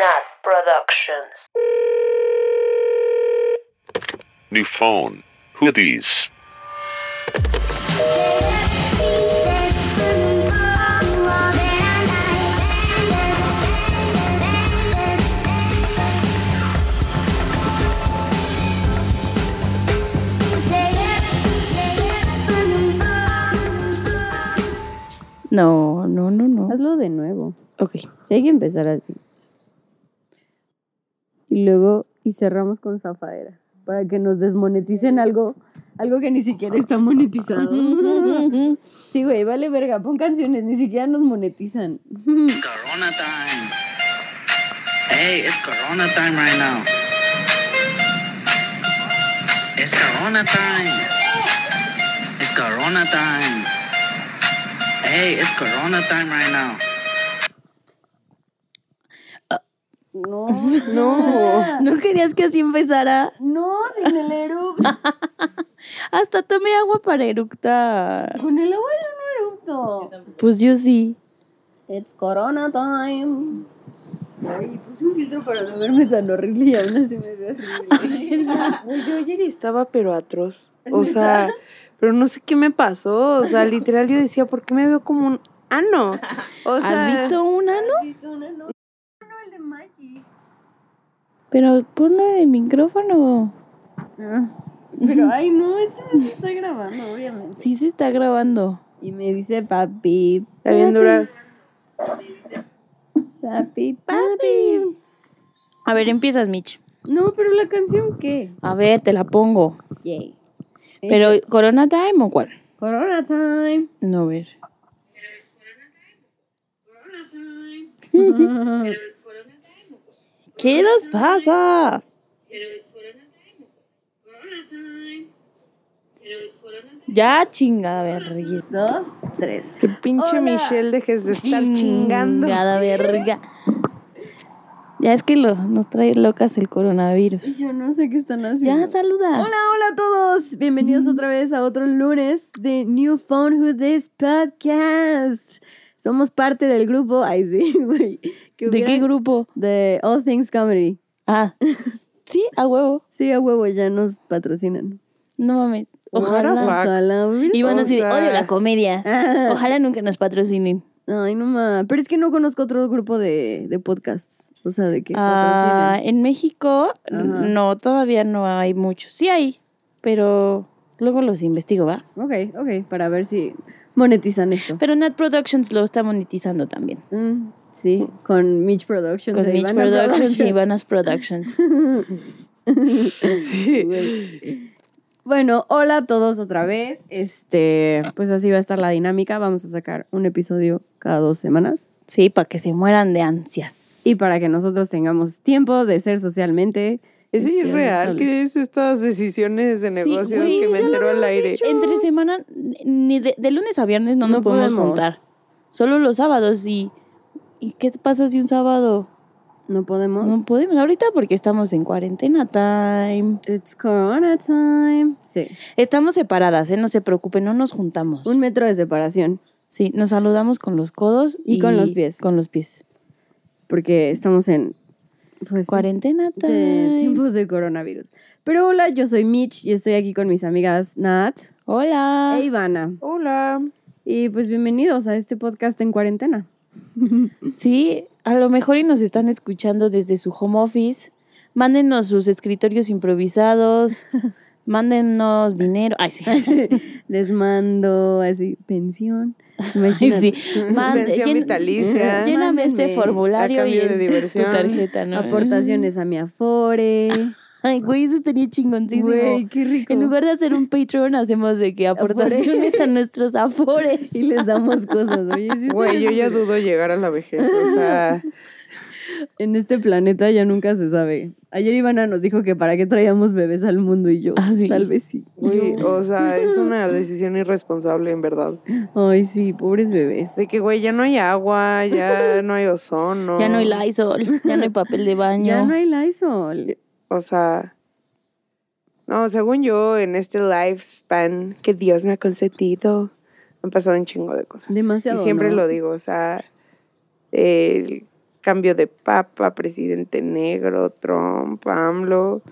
Nat Productions. New phone. Who these? No, no, no, no. Hazlo de nuevo. Ok. Sí, hay que empezar así. Y luego, y cerramos con Zafaera. Para que nos desmoneticen algo, algo que ni siquiera está monetizado. sí, güey, vale verga. Pon canciones, ni siquiera nos monetizan. It's Corona time. Hey, it's Corona time right now. It's Corona time. It's Corona time. Hey, it's Corona time right now. No, No. ¿No querías que así empezara? No, sin el eructo. Hasta tomé agua para eructar. Con el agua yo no eructo. Pues yo sí. It's Corona time. Ay, puse un filtro para no verme tan horrible y aún así me veo horrible. Yo ayer estaba pero atroz. O sea, pero no sé qué me pasó. O sea, literal yo decía, ¿por qué me veo como un ano? O sea, ¿Has visto una, no? ¿Has visto una? No, no, el de Maggie. Pero ponlo en el micrófono. Ah, pero, ay, no, esto no se está grabando, obviamente. Sí se está grabando. Y me dice papi. Está bien dura. Papi, papi. A ver, empiezas, Mitch. No, pero la canción, ¿qué? A ver, te la pongo. Yay. Pero, ¿Corona Time o cuál? Corona time. No, a ver. ¿Qué nos pasa? Ya, chingada verga. Dos, tres. Que pinche Hola. Michelle dejes de estar chingando. Chingada verga. Ya es que lo, nos trae locas el coronavirus. Yo no sé qué están haciendo. Ya, saluda. Hola, hola a todos. Bienvenidos otra vez a otro lunes de New Phone Who This Podcast. Somos parte del grupo. Ay, sí, güey. ¿De qué grupo? De All Things Comedy. Ah, sí, a huevo. Sí, a huevo, ya nos patrocinan. No mames. Ojalá. Ojalá. Y van a decir, odio la comedia. Ah. Ojalá nunca nos patrocinen. Ay, no más. Pero es que no conozco otro grupo de, de podcasts. O sea, de que Ah, patrocinen. en México, Ajá. no, todavía no hay muchos. Sí hay, pero luego los investigo, ¿va? Ok, ok, para ver si monetizan esto. Pero Nat Productions lo está monetizando también. Mm, sí, con Mitch Productions. Con e Mitch Ivana Productions y Ivanas Productions. Bueno, hola a todos otra vez. Este, pues así va a estar la dinámica. Vamos a sacar un episodio cada dos semanas. Sí, para que se mueran de ansias. Y para que nosotros tengamos tiempo de ser socialmente. ¿Eso sí este, es real? rentables. ¿Qué es estas decisiones de Sí, negocios que me enteró al aire? Entre semana, ni de, de lunes a viernes no nos No podemos, podemos. juntar. Solo los sábados. Y, ¿Y qué pasa si un sábado No podemos. no podemos? Ahorita porque estamos en cuarentena time. It's Corona time. Sí. Estamos separadas, ¿eh? No se preocupen, no nos juntamos. Un metro de separación. Sí, nos saludamos con los codos Y con los pies. Con los pies. Porque estamos en. Pues, Cuarentena de time. tiempos de coronavirus. Pero hola, yo soy Mitch y estoy aquí con mis amigas Nat Hola. e Ivana. Hola. Y pues bienvenidos a este podcast en cuarentena. Sí, a lo mejor y nos están escuchando desde su home office. Mándenos sus escritorios improvisados. Mándenos dinero. Ay, sí. Les mando así pensión. Ay, Imagínate. sí. Mande- Pensión llen- vitalicia. Lléname este formulario y es tu tarjeta, ¿no? Aportaciones a mi Afore. Ay, güey, eso estaría chingoncísimo. Güey, qué rico. En lugar de hacer un Patreon, hacemos de que aportaciones a nuestros afores. Y les damos cosas. Oye, sí Güey, yo ya dudo llegar a la vejez. O sea, En este planeta ya nunca se sabe. Ayer Ivana nos dijo que para qué traíamos bebés al mundo y yo. Ah, sí. Tal vez sí. o sea, es una decisión irresponsable en verdad. Ay, sí, pobres bebés. De que, güey, ya no hay agua, ya no hay ozono. Ya no hay Lysol, ya no hay papel de baño. Ya no hay Lysol. O sea, no, según yo, en este lifespan que Dios me ha concedido, han pasado un chingo de cosas. Demasiado, Y siempre ¿no? lo digo, o sea, el cambio de papa, presidente negro, Trump, AMLO,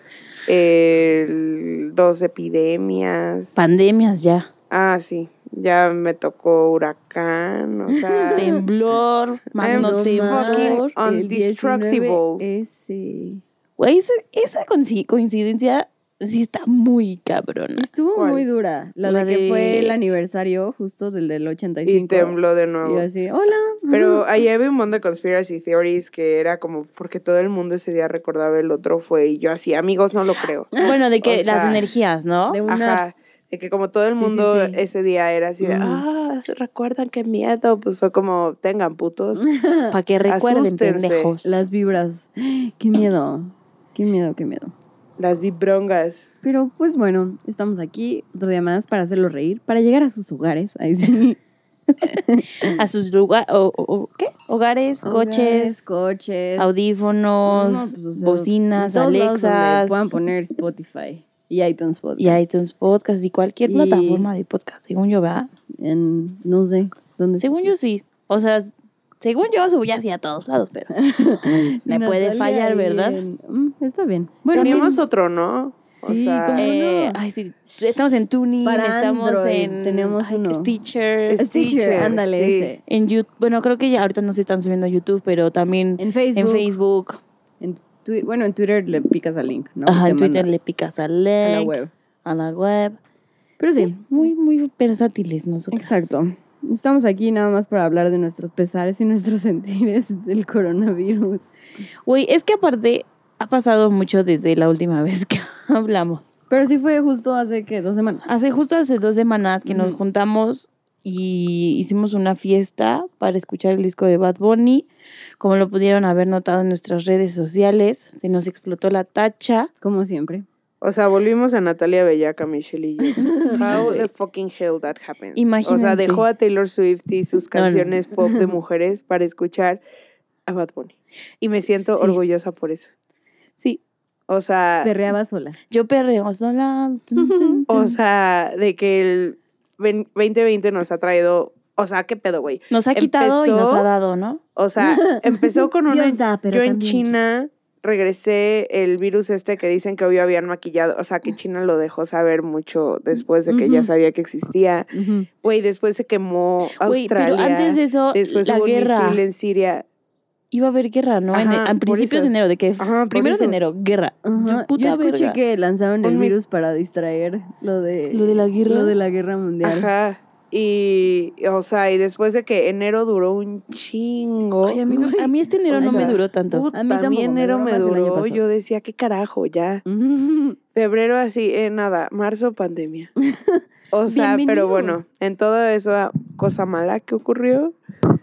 dos epidemias. Pandemias ya. Ah, sí, ya me tocó huracán, o sea, Temblor, magno no temblor. fucking Undestructible. Ese. Güey, esa, esa coinci- coincidencia sí está muy cabrona. Estuvo ¿Cuál? muy dura. La, La de que fue el aniversario justo del del 85. y tembló de Y nuevo. yo así, hola. Pero ahí había un montón de conspiracy theories que era como porque todo el mundo ese día recordaba el otro fue y yo así, amigos, no lo creo. Bueno, de que O sea, las energías, ¿no? de una- Ajá. De que como todo el Sí, sí, mundo sí. ese día era así de, ah, ¿se recuerdan qué miedo? Pues fue como, tengan putos. Para que recuerden, Asústense. pendejos. Las vibras. Qué miedo. Qué miedo, qué miedo. Las vibrongas. Pero pues bueno, estamos aquí otro día más para hacerlos reír, para llegar a sus hogares. Ahí sí. A sus lugares, o, o- ¿qué? Hogares, Hogares, coches, coches, audífonos, No, pues, o sea, bocinas, en todos lados donde Alexas. Puedan poner Spotify y iTunes Podcast. Y iTunes Podcast y cualquier Y- plataforma de podcast, según yo, ¿verdad? En, no sé, ¿dónde Según yo sí. O sea, según yo subí así a todos lados, pero me puede fallar, ¿verdad? Mm, está bien. Bueno, Teníamos sí, otro, ¿no? Sí, ¿cómo no? Eh, ay, sí, estamos en Tuning, Para estamos Android en tenemos ay, uno. Stitcher, Stitcher, Stitcher, ándale sí. ese. en YouTube. Bueno, creo que ya ahorita no se están subiendo a YouTube, pero también En Facebook. en Facebook. En Twi- bueno, en Twitter le picas al link, ¿no? Ajá, en Twitter le picas al a la link, web. a la web. Pero sí, Sí, muy, muy versátiles nosotros. exacto. Estamos aquí nada más para hablar de nuestros pesares y nuestros sentires del coronavirus. Güey, es que aparte ha pasado mucho desde la última vez que hablamos. Pero sí fue justo hace que dos semanas. Hace justo hace dos semanas que nos Ujú. juntamos y hicimos una fiesta para escuchar el disco de Bad Bunny. Como lo pudieron haber notado en nuestras redes sociales, se nos explotó la tacha. Como siempre. O sea, volvimos a Natalia Bellaca, Michelle y yo. How the fucking hell that happens. O sea, Imagínense. dejó a Taylor Swift y sus No, no. canciones pop de mujeres para escuchar a Bad Bunny. Y me siento Sí. orgullosa por eso. Sí, O sea, Perreaba sola. yo perreo sola. O sea, de que el ven- 2020 nos ha traído, o sea, qué pedo, güey. Nos ha quitado y nos ha dado, ¿no? O sea, empezó con una. Dios da, pero yo en China regresé el virus este que dicen que hoy habían maquillado. O sea, que China lo dejó saber mucho después de que ya sabía que existía. Güey, después se quemó Australia. pero antes de eso, después la hubo un guerra. misil en Siria. Iba a haber guerra, ¿no? En, Ajá, en principios de enero, de que Ajá, primero de enero, guerra. Ajá. Yo, puta Yo escuché verga. que lanzaron el Un virus para distraer lo de ¿Lo de la guerra? Lo de la guerra mundial. Ajá. Y, o sea, y después de que enero duró un chingo. Ay, a, mí, no- a mí este enero O no me duró tanto. Puta, A mí tampoco, me enero duró me el año duró. Yo decía, ¿qué carajo? Ya. Febrero así, eh, nada, marzo pandemia. O sea, pero bueno, en toda esa cosa mala que ocurrió,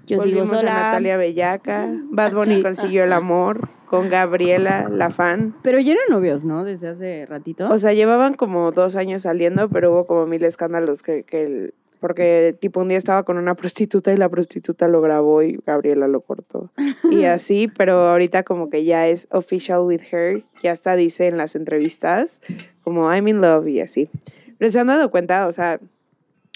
Yo sigo volvimos sola. a Natalia Bellaca, Bad Bunny Sí. consiguió el amor con Gabriela, la fan. Pero ya eran novios, ¿no? Desde hace ratito. O sea, llevaban como dos años saliendo, pero hubo como mil escándalos que, que el- porque tipo un día estaba con una prostituta y la prostituta lo grabó y Gabriela lo cortó. Y así, pero ahorita como que ya es official with her, ya hasta dice en las entrevistas como I'm in love y así. Pero se han dado cuenta, o sea,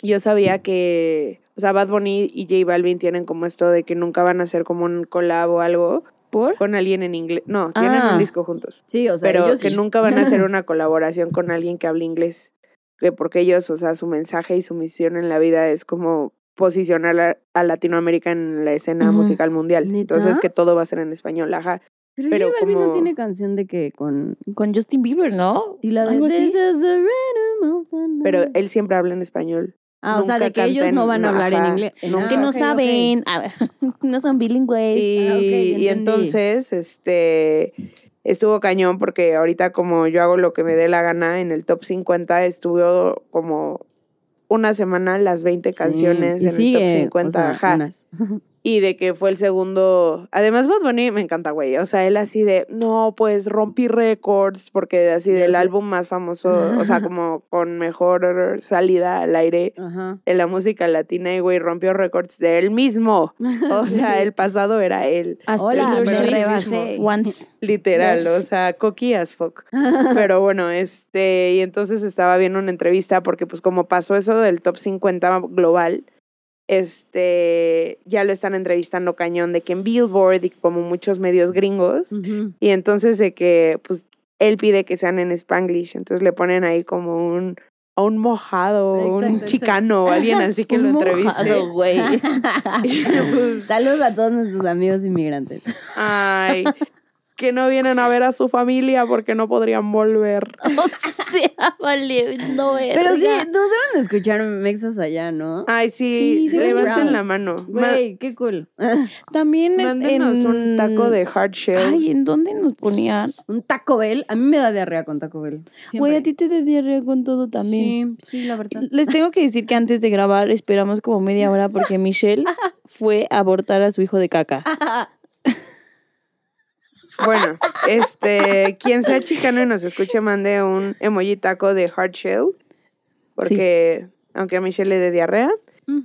yo sabía que, o sea, Bad Bunny y J Balvin tienen como esto de que nunca van a hacer como un collab o algo ¿Por? con alguien en inglés. No, tienen Ah. un disco juntos sí, o sea, pero ellos que nunca van a hacer una colaboración con alguien que hable inglés, que porque ellos, o sea, su mensaje y su misión en la vida es como posicionar a, a Latinoamérica en la escena musical mundial. ¿Neta? Entonces que todo va a ser en español, ajá. Pero, pero J Balvin no tiene canción de que con Con Justin Bieber, ¿no? y la de Algo así. This is the rhythm of the night. Pero él siempre habla en español. ah, o sea, de que ellos no van a hablar en inglés. no. Es que Ah, no ok. saben, a ver, no son bilingües. Y, Ah, y entonces, este, estuvo cañón porque ahorita como yo hago lo que me dé la gana, en el top 50 estuvo como una semana las 20 Sí, canciones en sigue, el top 50, o sea, ajá. Y de que fue el segundo. Además, Bad Bunny me encanta, güey. O sea, él así de, no, pues rompí récords, porque así del álbum más famoso, o sea, como con mejor salida al aire Ajá. en la música latina, y güey, rompió récords de él mismo. O sea, el pasado era él. Hasta Hola, rebasé. Once. Literal, o sea, cocky as fuck. Pero bueno, este, y entonces estaba viendo una entrevista porque pues como pasó eso del top 50 global, este, ya lo están entrevistando cañón de que en Billboard y como muchos medios gringos. Y entonces de que, pues, él pide que sean en Spanglish. Entonces le ponen ahí como un, a un mojado, Exacto, un chicano o alguien así que lo entreviste. mojado, güey. Pues, Saludos a todos nuestros amigos inmigrantes. Ay, que no vienen a ver a su familia porque no podrían volver. O sea, vale, no es. Pero sí, nos deben de escuchar mexas allá, ¿no? Ay, sí, Sí, ve levanten bravo. la mano. Ma- Güey, qué cool. También en- Mándenos en- un taco de hard shell. Ay, ¿en dónde nos ponían? Un Taco Bell. A mí me da diarrea con Taco Bell. Güey, a ti te da diarrea con todo también. Sí, sí, la verdad. Les tengo que decir que antes de grabar esperamos como media hora porque Michelle fue a abortar a su hijo de caca. Bueno, este, quien sea chicano y nos escuche, mande un emoji taco de hard shell. Porque, aunque a Michelle le dé diarrea,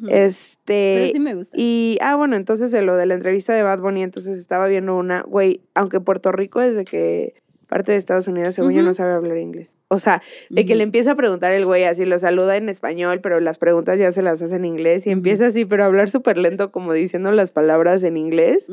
este. Pero sí me gusta. Y, ah, bueno, entonces lo de la entrevista de Bad Bunny, entonces estaba viendo una, güey, aunque Puerto Rico desde que parte de Estados Unidos, según yo, no sabe hablar inglés. O sea, de que le empieza a preguntar el güey así, lo saluda en español, pero las preguntas ya se las hace en inglés y empieza así, pero a hablar súper lento, como diciendo las palabras en inglés.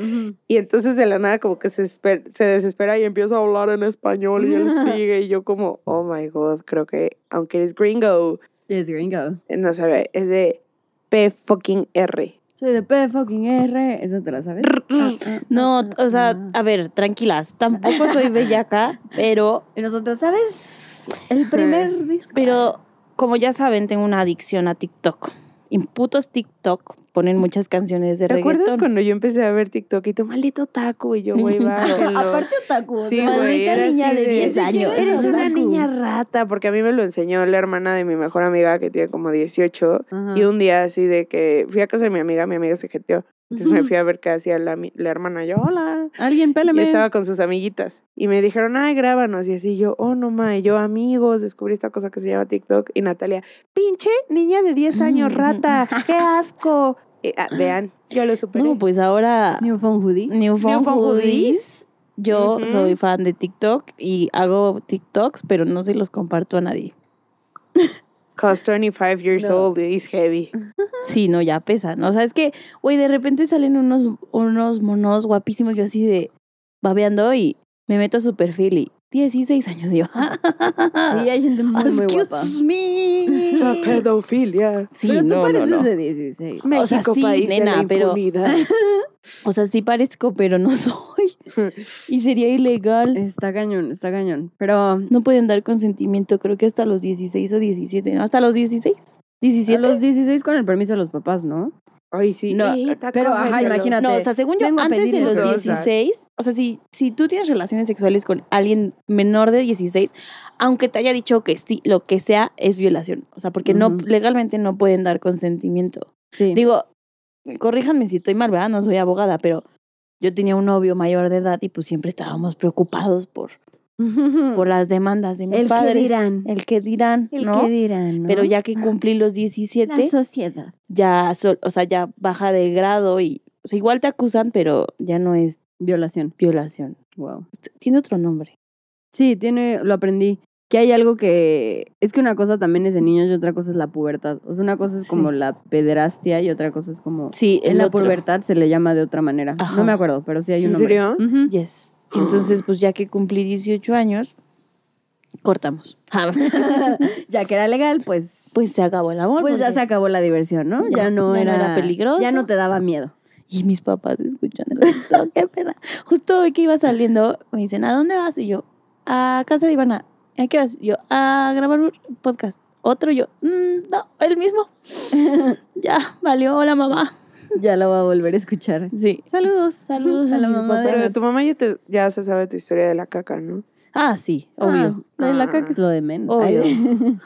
Y entonces de la nada como que se, se desespera y empieza a hablar en español y él sigue y yo como, oh my god, creo que aunque eres gringo, Es gringo. no sabe, es de P fucking R. Soy de P fucking R. ¿Eso te la sabes? Ah, ah, No, ah, o sea, a ver, tranquilas. Tampoco soy bellaca, pero, Y nosotros, ¿sabes? El primer disco. pero como ya saben, tengo una adicción a TikTok. En putos TikTok ponen muchas canciones de ¿Te acuerdas reggaetón. cuando yo empecé a ver TikTok y tu maldito taco y yo, güey, bájenlo. Aparte otaku. Sí, güey, maldita niña de 10 años. Eres una otaku. niña rata, porque a mí me lo enseñó la hermana de mi mejor amiga que tiene como 18. Ajá. Y un día así de que fui a casa de mi amiga, mi amiga se jeteó. Entonces me fui a ver qué hacía la, mi- la hermana. Yo, hola. Alguien, Y pélame. estaba con sus amiguitas. Y me dijeron, ay, grábanos. Y así yo, oh, no ma. Y yo, amigos, descubrí esta cosa que se llama TikTok. Y Natalia, pinche niña de 10 años, rata. ¡Qué asco! Y, ah, vean, yo lo superé. No, pues ahora New Phone Hoodie. New Phone Hoodies. Hoodies. Yo soy fan de TikTok y hago TikToks, pero no se los comparto a nadie. Cause 25 years No. old is heavy. Sí, no, ya pesan. O sea, es que, güey, de repente salen unos, unos monos guapísimos, yo así de babeando y me meto a su perfil y 16 años yo. Sí, hay gente muy, muy guapa. Excuse me. La pedofilia. Sí, pero tú no, no, pareces no. de 16. O sea, México, sí, país de nena, la pero-. O sea, sí parezco, pero no soy. Y sería ilegal. Está cañón, está cañón. Pero No pueden dar consentimiento, creo que hasta los 16 o 17, ¿no? Hasta los 16. a 17. los 16 con el permiso de los papás, ¿no? Ay, sí. No, Eh, pero, ajá, imagínate. No, o sea, según yo, Vengo antes de los cosas. 16, o sea, si, si tú tienes relaciones sexuales con alguien menor de 16, aunque te haya dicho que sí, lo que sea es violación. O sea, porque no, legalmente no pueden dar consentimiento. Sí. Digo, corríjanme si estoy mal, ¿verdad? No soy abogada, pero yo tenía un novio mayor de edad y pues siempre estábamos preocupados por, por las demandas de mis El que padres. dirán. El que dirán, El ¿no? que dirán, ¿no? Pero ya que cumplí los La 17, sociedad. ya, o sea, ya baja de grado y, o sea, igual te acusan, pero ya no es Violación. violación. Wow. Tiene otro nombre. Sí, tiene, lo aprendí. Que hay algo que. Es que una cosa también es de niños y otra cosa es la pubertad. O sea, una cosa es Sí. como la pederastia y otra cosa es como. Sí, En la otro. pubertad se le llama de otra manera. Ajá. No me acuerdo, pero sí hay un ¿En nombre. serio? Yes. Entonces, pues ya que cumplí 18 años, cortamos. ya que era legal, pues. pues se acabó el amor. Pues ya se acabó la diversión, ¿no? Ya, Ya, no, ya no era, era peligroso. Ya no te daba miedo. Y mis papás escuchan el TikTok, qué pena. Justo hoy que iba saliendo, me dicen, ¿a dónde vas? Y yo, a casa de Ivana. ¿A qué vas? Yo, a grabar un podcast. Otro yo, "Mm, no, el mismo. ya, valió, hola mamá. Ya lo va a volver a escuchar. Sí. Saludos. Saludos a la mis mamá de papás. Pero tu mamá ya, te, ya se sabe tu historia de la caca, ¿no? Ah, sí, obvio. Ah, de la caca es lo de menos. Obvio.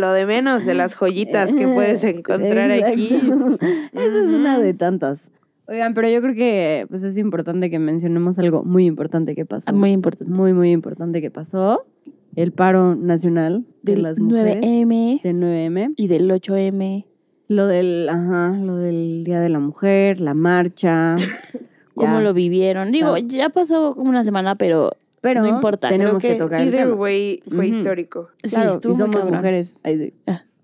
Lo de menos de las joyitas que puedes encontrar aquí. Esa es una de tantas. Oigan, pero yo creo que pues es importante que mencionemos algo muy importante que pasó. Ah, Muy importante. muy, muy importante que pasó. El paro nacional de Del las mujeres. 9M Del 9M. y del 8M. Lo del, ajá, lo del Día de la Mujer, la marcha. ¿Cómo Ya. lo vivieron? Digo, Ya. ya pasó como una semana, pero Pero no importa, tenemos creo que, que tocar el tema. way, fue Ujú. histórico. sí, Claro, estuvo y somos cabrón. mujeres. Ay, sí.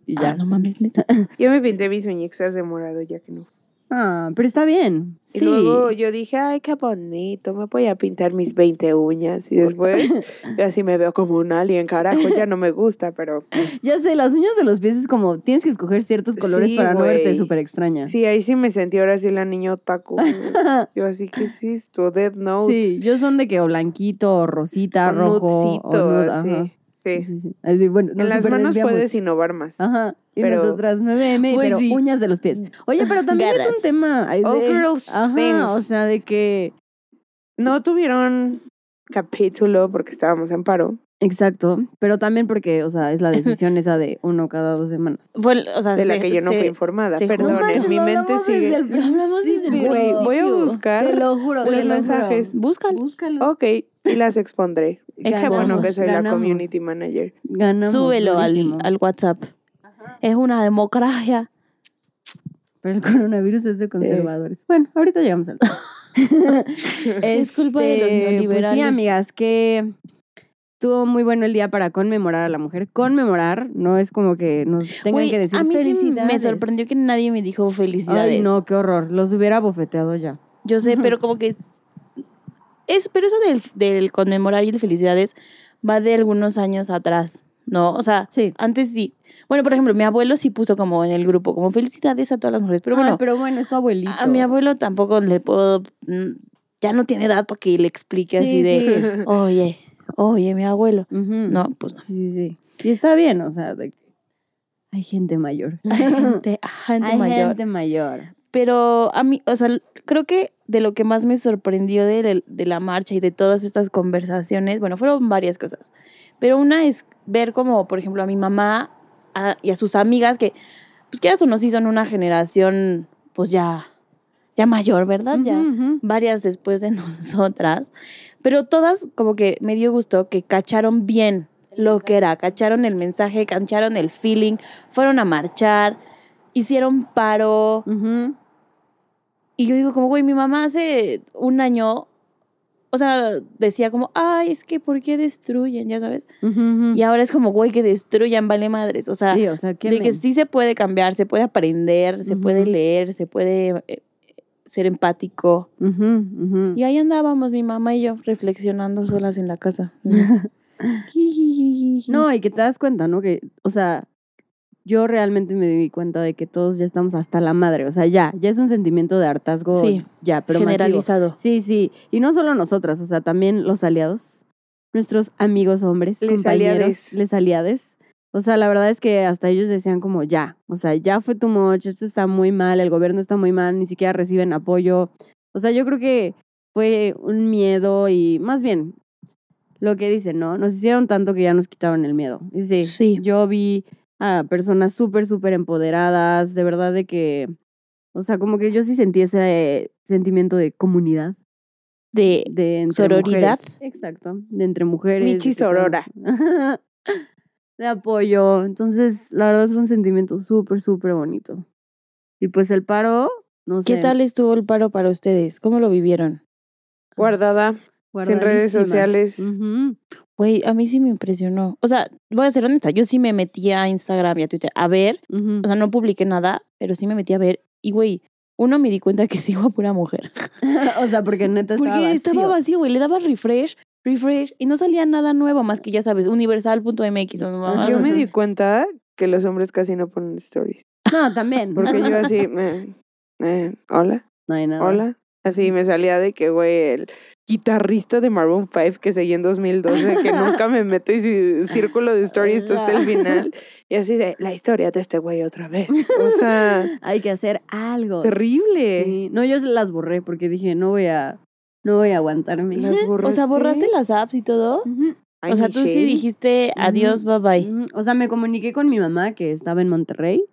Y ya. Ah, no mames, neta. Yo me pinté mis muñecas de morado ya que no. Ah, pero está bien. Y Sí. luego yo dije, ay, qué bonito, me voy a pintar mis 20 uñas. Y después, yo así me veo como un alien, carajo, ya no me gusta, pero Ya sé, las uñas de los pies es como tienes que escoger ciertos colores Sí, para no verte súper extraña. sí, ahí sí me sentí ahora sí la niña otaku. Yo así, ¿qué es esto? Death Note. Sí, yo son de que o blanquito, o rosita, o rojo. o nude, así. ajá. Sí. Sí, sí, sí. Así, bueno, nos en las manos desviamos. puedes innovar más. Ajá. Y Pero- nosotras 9M, Pues pero sí. uñas de los pies. Oye, pero también es un tema. All de- girls Ajá, things. o sea, de que. No tuvieron capítulo porque estábamos en paro. Exacto. Pero también porque, o sea, es la decisión esa de uno cada dos semanas. O sea, de la se- que yo no se- fui informada. se Perdón, en mi mente sigue. Lo hablamos desde el Güey, principio. voy a buscar Te lo juro, los te lo mensajes. juro. Búscalo. Búscalos. Ok, y las expondré. Qué Ganamos, bueno que soy la community manager. Ganamos. Súbelo al, WhatsApp. Es una democracia. Pero el coronavirus es de conservadores. Bueno, ahorita llegamos al tema. Es culpa de los Este, Pues sí, neoliberales. amigas, que estuvo muy bueno el día para conmemorar a la mujer. Conmemorar no es como que nos tengan que decir a mí sí me felicidades. sorprendió que nadie me dijo felicidades. Ay, no, qué horror. Los hubiera bofeteado ya. Yo sé, pero como que es, pero eso del, del conmemorar y el felicidades va de algunos años atrás, ¿no? O sea, Sí. antes sí. Bueno, por ejemplo, mi abuelo sí puso como en el grupo, como felicidades a todas las mujeres, pero bueno, Ay, pero bueno, es tu abuelito. a mi abuelo tampoco le puedo, mm, ya no tiene edad para que le explique así Sí, de, sí. oye, oye, mi abuelo. No, pues no. Sí, sí, sí. Y está bien, o sea, de hay gente mayor. Hay gente, gente hay mayor. gente mayor. Pero a mí, o sea, creo que de lo que más me sorprendió de, de la marcha y de todas estas conversaciones, bueno, fueron varias cosas. Pero una es ver como, por ejemplo, a mi mamá a- y a sus amigas que, pues quieras o no, sí son una generación, pues ya, ya mayor, ¿verdad? ya varias después de nosotras. Pero todas como que me dio gusto que cacharon bien lo que era, cacharon el mensaje, cacharon el feeling, fueron a marchar, hicieron paro. Y yo digo como, güey, mi mamá hace un año, o sea, decía como, ay, es que ¿por qué destruyen? Ya sabes. Y ahora es como, güey, que destruyan, vale madres. O sea, sí, o sea, de que sí se puede cambiar, se puede aprender, se puede leer, se puede eh, ser empático. Y ahí andábamos mi mamá y yo reflexionando solas en la casa. No, y que te das cuenta, ¿no? Que, o sea, yo realmente me di cuenta de que todos ya estamos hasta la madre. O sea, ya, ya es un sentimiento de hartazgo. Sí, ya, pero masivo. generalizado. Sí, sí. Y no solo nosotras, o sea, también los aliados, nuestros amigos hombres, Les compañeros, aliades. les aliades. O sea, la verdad es que hasta ellos decían como ya, o sea, ya fue too much, esto está muy mal, el gobierno está muy mal, ni siquiera reciben apoyo. O sea, yo creo que fue un miedo y más bien lo que dicen, ¿no? Nos hicieron tanto que ya nos quitaron el miedo. Y sí, Sí. yo vi a personas súper, súper empoderadas, de verdad de que, o sea, como que yo sí sentí ese sentimiento de comunidad De de Sororidad. mujeres. Exacto, de entre mujeres. Michi sorora. de apoyo. Entonces, la verdad fue un sentimiento súper, súper bonito. Y pues el paro, no sé. ¿Qué tal estuvo el paro para ustedes? ¿Cómo lo vivieron? Guardada en redes sociales. Güey, a mí sí me impresionó. O sea, voy a ser honesta, yo sí me metí a Instagram y a Twitter a ver. O sea, no publiqué nada, pero sí me metí a ver. Y, güey, uno me di cuenta que sigo a pura mujer. o sea, porque neta estaba Porque vacío. estaba vacío, güey. Le daba refresh, refresh. Y no salía nada nuevo, más que ya sabes, universal.mx. Yo me di cuenta que los hombres casi no ponen stories. No, también. Porque yo así, eh, eh, hola, No hay nada. hola. Así me salía de que, güey, el guitarrista de Maroon 5 que seguí en 2012, que nunca me meto y su círculo de stories hasta el final. Y así de, la historia de este güey otra vez. O sea, Hay que hacer algo. terrible. Sí. No, yo las borré porque dije, no voy a, no voy a aguantarme. O sea, borraste las apps y todo. Ay, o sea, tú sí dijiste adiós, bye bye. O sea, me comuniqué con mi mamá que estaba en Monterrey.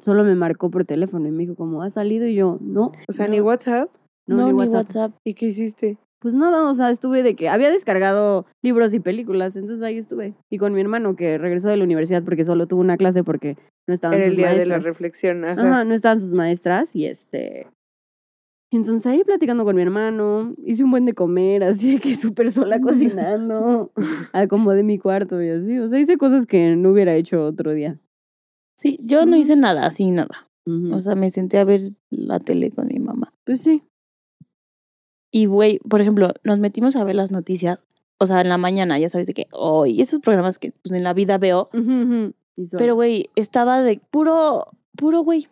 Solo me marcó por teléfono y me dijo, ¿cómo ha salido? Y yo, no. O sea, no, ni WhatsApp. No, ni WhatsApp. ¿Y qué hiciste? Pues nada, o sea, estuve de que había descargado libros y películas, entonces ahí estuve. Y con mi hermano que regresó de la universidad porque solo tuvo una clase porque no estaban Era sus el día de la maestras. reflexión. Ajá. Ajá, no estaban sus maestras y este... y Entonces ahí platicando con mi hermano, hice un buen de comer, así que súper sola cocinando, acomodé mi cuarto y así, o sea, hice cosas que no hubiera hecho otro día. Sí, yo no hice nada, así nada. O sea, me senté a ver la tele con mi mamá. pues sí. Y, güey, por ejemplo, nos metimos a ver las noticias. O sea, en la mañana, ya sabes de que hoy, esos programas que pues, en la vida veo. Pero, güey, estaba de puro, puro, güey,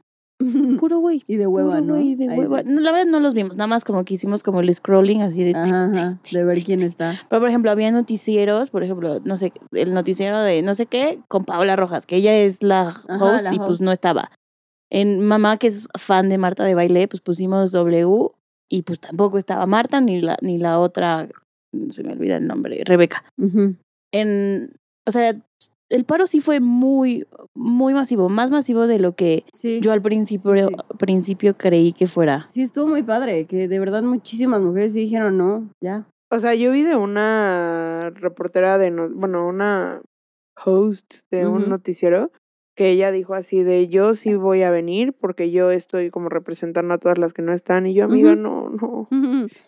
puro, güey. y de hueva, puro ¿no? güey, de hueva. No, la verdad no los vimos, nada más como que hicimos como el scrolling así de... Ajá, ajá, de ver quién está. Pero, por ejemplo, había noticieros, por ejemplo, no sé, el noticiero de no sé qué, con Paola Rojas, que ella es la Ajá, host la y pues host. no estaba. En Mamá, que es fan de Marta de baile, pues pusimos W y pues tampoco estaba Marta ni la, ni la otra, se me olvida el nombre, Rebeca. Ujú. En, o sea, el paro sí fue muy, muy masivo, más masivo de lo que Sí. yo al principio, Sí, principio creí que fuera. Sí, estuvo muy padre, que de verdad muchísimas mujeres sí dijeron no, ya. O sea, yo vi de una reportera de, no- bueno, una host de un noticiero que ella dijo así de yo sí voy a venir porque yo estoy como representando a todas las que no están y yo amiga no, no.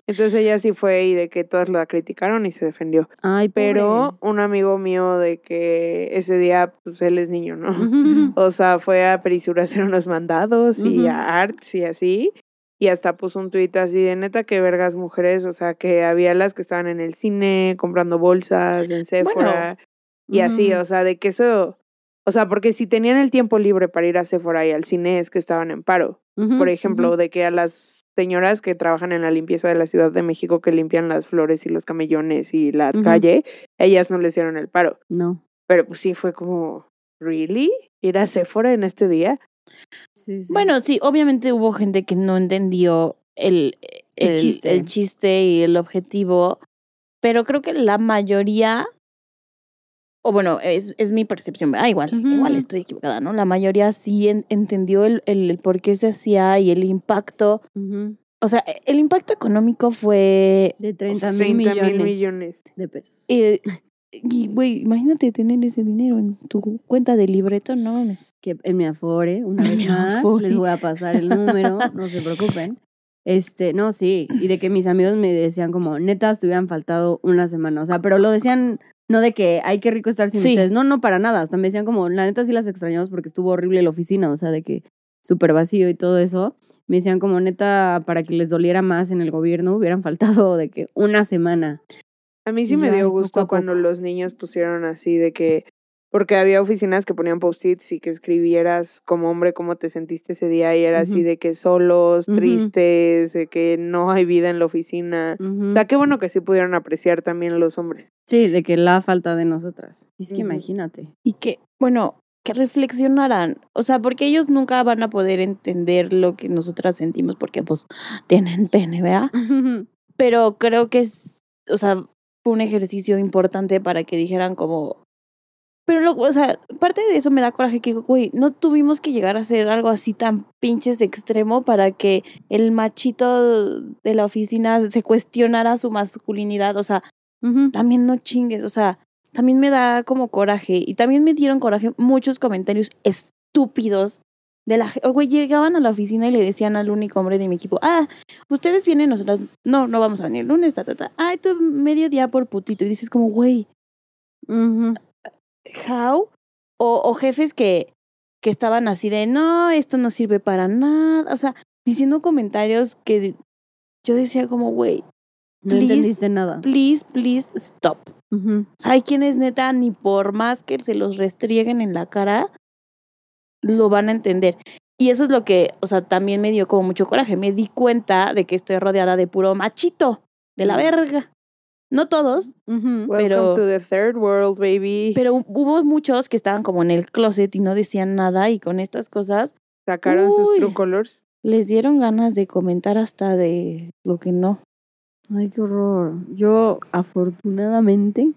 Entonces ella sí fue y de que todas la criticaron y se defendió. Ay, Pero un amigo mío de que ese día pues él es niño, ¿no? pobre. O sea, fue a Perisura a hacer unos mandados y a Arts y así. Y hasta puso un tuit así de neta que vergas mujeres. O sea, que había las que estaban en el cine comprando bolsas, en Sephora y así. O sea, de que eso. O sea, porque si tenían el tiempo libre para ir a Sephora y al cine es que estaban en paro. Por ejemplo, de que a las señoras que trabajan en la limpieza de la Ciudad de México que limpian las flores y los camellones y las calles, ellas no le hicieron el paro. No. Pero pues sí fue como, ¿really? ¿Ir a Sephora en este día? Sí, sí. Bueno, sí, obviamente hubo gente que no entendió el, El el, chiste. el chiste y el objetivo, pero creo que la mayoría, o bueno, es, es mi percepción, ah, igual, Ujú, igual ujú. estoy equivocada, ¿no? La mayoría sí en- entendió el, el, el por qué se hacía y el impacto. Ujú. O sea, el impacto económico fue... De 30 mil 30 millones, mil millones. de pesos. eh, y, güey, imagínate tener ese dinero en tu cuenta de libreto, no que en mi Afore, una vez mi más, Afore. les voy a pasar el número, no se preocupen. Este, no, sí, y de que mis amigos me decían como, netas, te hubieran faltado una semana, o sea, pero lo decían, no de que, ay, qué rico estar sin Sí. ustedes, no, no, para nada, hasta me decían como, la neta sí las extrañamos porque estuvo horrible la oficina, o sea, de que súper vacío y todo eso, me decían como, neta, para que les doliera más en el gobierno, hubieran faltado de que una semana. A mí sí Y me ya, dio gusto cuando los niños pusieron así de que, porque había oficinas que ponían post-its y que escribieras como hombre cómo te sentiste ese día y era así de que solos, tristes, de que no hay vida en la oficina. O sea, qué bueno que sí pudieron apreciar también los hombres. Sí, de que la falta de nosotras. Es que imagínate. y que, bueno, que reflexionaran. O sea, porque ellos nunca van a poder entender lo que nosotras sentimos porque pues tienen pene, ¿verdad? Pero creo que es, o sea, fue un ejercicio importante para que dijeran como... Pero, lo, o sea, parte de eso me da coraje que, güey, no tuvimos que llegar a hacer algo así tan pinches extremo para que el machito de la oficina se cuestionara su masculinidad. O sea, también no chingues, o sea, también me da como coraje y también me dieron coraje muchos comentarios estúpidos de la gente. Güey, llegaban a la oficina y le decían al único hombre de mi equipo, ah, ustedes vienen, nosotros, no, no vamos a venir el lunes, ta, ta, ta. Ay, tú medio día por putito. Y dices como, güey. How? O, o jefes que, que estaban así de, no, esto no sirve para nada. O sea, diciendo comentarios que yo decía como, güey, No entendiste nada. please, please, stop. O sea, hay quienes neta, ni por más que se los restrieguen en la cara, lo van a entender. Y eso es lo que, o sea, también me dio como mucho coraje. Me di cuenta de que estoy rodeada de puro machito, de la verga. No todos. Welcome Pero- to the third world, baby. pero hubo muchos que estaban como en el closet y no decían nada y con estas cosas Sacaron sus true colors. les dieron ganas de comentar hasta de lo que no. Ay, qué horror. Yo, afortunadamente,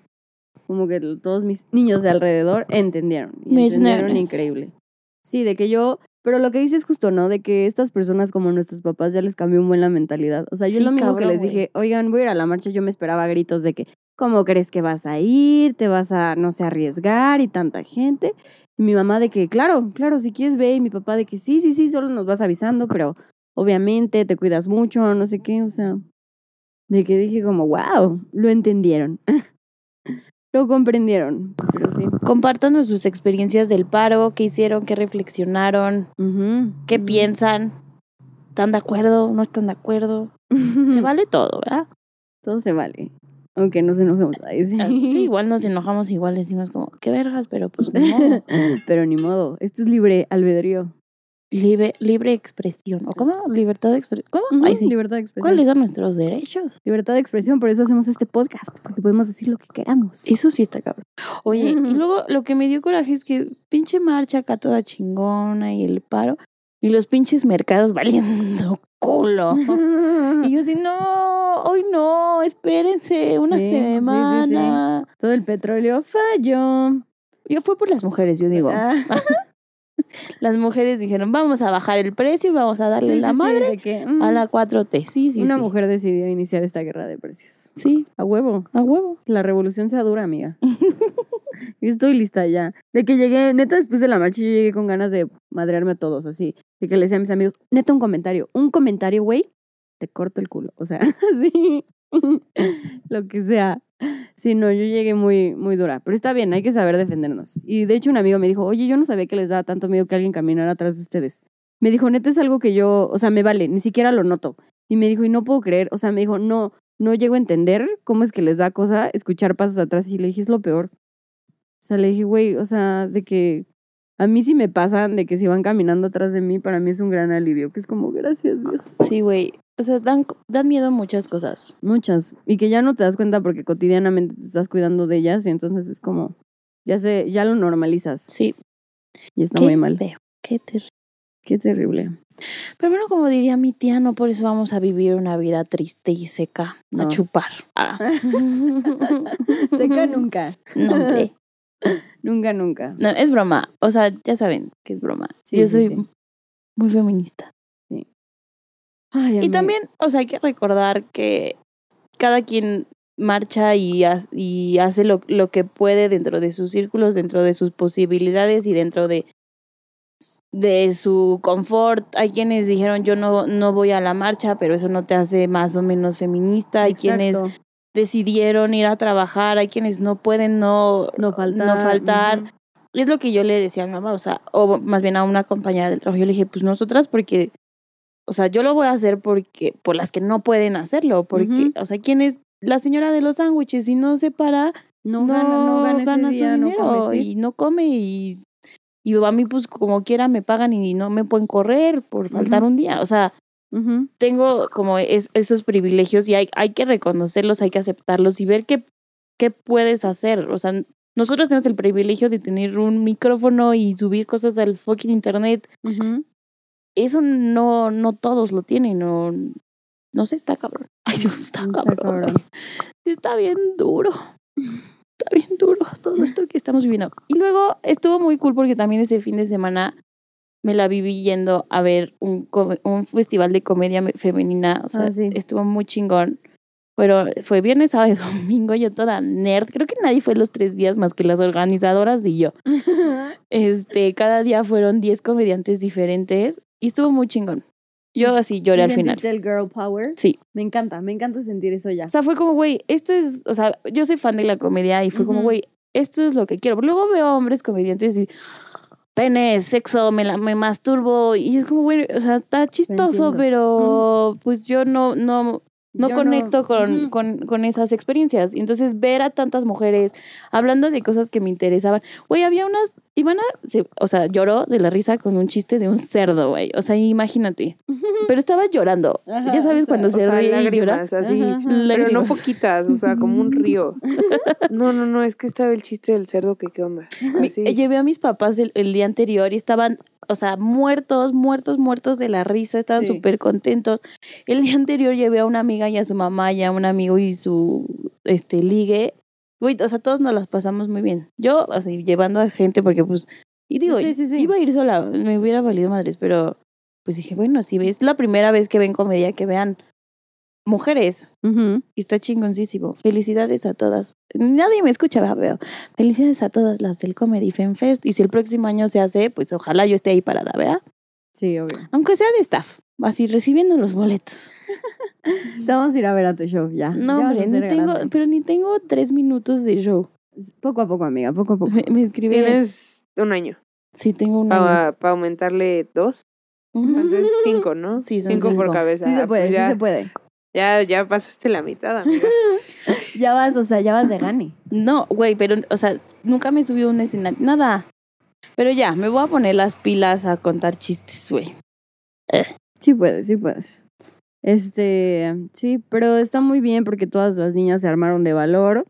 como que todos mis niños de alrededor entendieron. Y Mis entendieron increíble. Sí, de que yo. Pero lo que dices es justo, ¿no? De que estas personas como nuestros papás ya les cambió un buen la mentalidad. O sea, yo Sí, lo mismo que les dije, oigan, voy a ir a la marcha, yo me esperaba gritos de que, ¿cómo crees que vas a ir? ¿Te vas a, no sé, arriesgar y tanta gente? Y mi mamá de que, claro, claro, si quieres ve. Y mi papá de que, sí, sí, sí, solo nos vas avisando, pero obviamente te cuidas mucho, no sé qué, o sea. De que dije como, wow, lo entendieron. lo comprendieron. Pero sí. Compártanos sus experiencias del paro, qué hicieron, qué reflexionaron, qué piensan. ¿Están de acuerdo? ¿No están de acuerdo? Se vale todo, ¿verdad? Todo se vale. Aunque nos enojemos. Ay, sí. Ah, Sí, igual nos enojamos, igual decimos como, qué vergas, pero pues modo. Pero ni modo. Esto es libre albedrío. Libre, libre expresión. ¿O cómo? Libertad de expresión. ¿Cómo? Ay, sí. Libertad de expresión. ¿Cuáles son nuestros derechos? Libertad de expresión, por eso hacemos este podcast, porque podemos decir lo que queramos. Eso sí está cabrón. Oye, y Ujú. luego lo que me dio coraje es que pinche marcha acá toda chingona y el paro y los pinches mercados valiendo culo. Y yo así, no, hoy no, espérense una Sí, sí, sí, sí. semana. Todo el petróleo falló. Yo fui por las mujeres, yo digo. Ah, Las mujeres dijeron, vamos a bajar el precio y vamos a darle sí, la sí, sí, madre de que, mm, a la 4T. Sí, sí, Una sí. mujer decidió iniciar esta guerra de precios. Sí, A huevo. a huevo. La revolución sea dura, amiga. y estoy lista ya. De que llegué, neta, después de la marcha, yo llegué con ganas de madrearme a todos, así. De que le decía a mis amigos, neta, un comentario. Un comentario, güey, te corto el culo. O sea, así. Lo que sea. Sí, no, yo llegué muy, muy dura. Pero está bien, hay que saber defendernos. Y de hecho, un amigo me dijo, oye, yo no sabía que les daba tanto miedo que alguien caminara atrás de ustedes. Me dijo, neta, es algo que yo, o sea, me vale, ni siquiera lo noto. Y me dijo, y no puedo creer, o sea, me dijo, no, no llego a entender cómo es que les da cosa escuchar pasos atrás. Y le dije, es lo peor. O sea, le dije, güey, o sea, de que a mí sí me pasan, de que si van caminando atrás de mí, para mí es un gran alivio, que es como, gracias Dios. Sí, güey. O sea, dan, dan miedo muchas cosas. Muchas. Y que ya no te das cuenta porque cotidianamente te estás cuidando de ellas y entonces es como, ya se, ya lo normalizas Sí. y está qué muy mal. feo, qué terrible. Qué terrible. Pero bueno, como diría mi tía, no por eso vamos a vivir una vida triste y seca, a chupar. Ah. Seca nunca. No, hombre. Nunca, nunca. No, es broma. O sea, ya saben que es broma. Sí, Yo sí, soy sí. muy feminista. Ay, Y también, o sea, hay que recordar que cada quien marcha y, y hace lo, lo que puede dentro de sus círculos, dentro de sus posibilidades y dentro de, de su confort. Hay quienes dijeron yo no, no voy a la marcha, pero eso no te hace más o menos feminista. Hay quienes decidieron ir a trabajar, hay quienes no pueden no, no faltar. no faltar. Es lo que yo le decía a mi mamá, o sea, o más bien a una compañera del trabajo. Yo le dije, pues nosotras porque, o sea, yo lo voy a hacer porque, por las que no pueden hacerlo, porque, o sea, ¿quién es la señora de los sándwiches? Si no se para, No, gana, no gana ese gana su no dinero come, sí. y no come y, y a mí pues como quiera me pagan y no me pueden correr por faltar un día. O sea, tengo como es- esos privilegios y hay, hay que reconocerlos, hay que aceptarlos y ver qué, qué puedes hacer. O sea, nosotros tenemos el privilegio de tener un micrófono y subir cosas al fucking internet. Ujú. Eso no, no todos lo tienen, no, no sé, está cabrón. Ay, está, Está cabrón. cabrón. Está bien duro. Está bien duro todo esto que estamos viviendo. Y luego estuvo muy cool porque también ese fin de semana me la viví yendo a ver un, un festival de comedia me- femenina. O sea, Ah, sí. estuvo muy chingón. Pero fue viernes, sábado y domingo, yo toda nerd. Creo que nadie fue los tres días más que las organizadoras y yo. Este, cada día fueron 10 comediantes diferentes y estuvo muy chingón. Yo Sí, así lloré ¿Sí al final. el girl power? Sí. Me encanta, me encanta sentir eso ya. O sea, fue como, güey, esto es, o sea, yo soy fan de la comedia y fue como, güey, esto es lo que quiero. Pero luego veo hombres comediantes y pene, sexo, me, la, me masturbo y es como, güey, o sea, está chistoso, pero pues yo no, no, no Yo conecto con, con, con esas experiencias. Y entonces ver a tantas mujeres hablando de cosas que me interesaban. Güey, había unas, Ivana, se- o sea, lloró de la risa con un chiste de un cerdo, güey. O sea, imagínate. Pero estaba llorando. Ajá, ya sabes o sea, cuando se ríe y llora. lágrimas, así. Ajá, ajá. Pero no Lágrimas. poquitas, o sea, como un río. No, no, no, es que estaba el chiste del cerdo, que qué onda. Mi- Llevé a mis papás el, el día anterior y estaban, o sea, muertos, muertos, muertos de la risa, estaban Sí. súper contentos. El día anterior llevé a una amiga y a su mamá y a un amigo y su este ligue. Güey, o sea, todos nos las pasamos muy bien. Yo, o sea, llevando a gente porque pues, y digo, Sí, sí, sí. iba a ir sola, me hubiera valido madres, pero pues dije, bueno, si es la primera vez que ven comedia, que vean mujeres. Y está chingoncísimo. Felicidades a todas. Nadie me escucha, pero felicidades a todas las del Comedy Fan Fest. Y si el próximo año se hace, pues ojalá yo esté ahí parada, ¿verdad? Sí, obvio. Aunque sea de staff, así recibiendo los boletos. Te vamos a ir a ver a tu show, ya. No, Ya hombre, ni tengo, grande. pero ni tengo tres minutos de show. Poco a poco, amiga, poco a poco. Me, me. Tienes un año Sí, tengo un año. para aumentarle dos. Entonces cinco, ¿no? Sí, son cinco, por cinco. cabeza. Sí se Ah, puede, pues sí ya, se puede. Ya, ya pasaste la mitad, amiga. Ya vas, o sea, ya vas de gane. No, güey, pero, o sea, nunca me subió un escenario. Nada. Pero ya, me voy a poner las pilas a contar chistes, güey. Sí puedes, sí puedes. Este, sí, pero está muy bien porque todas las niñas se armaron de valor.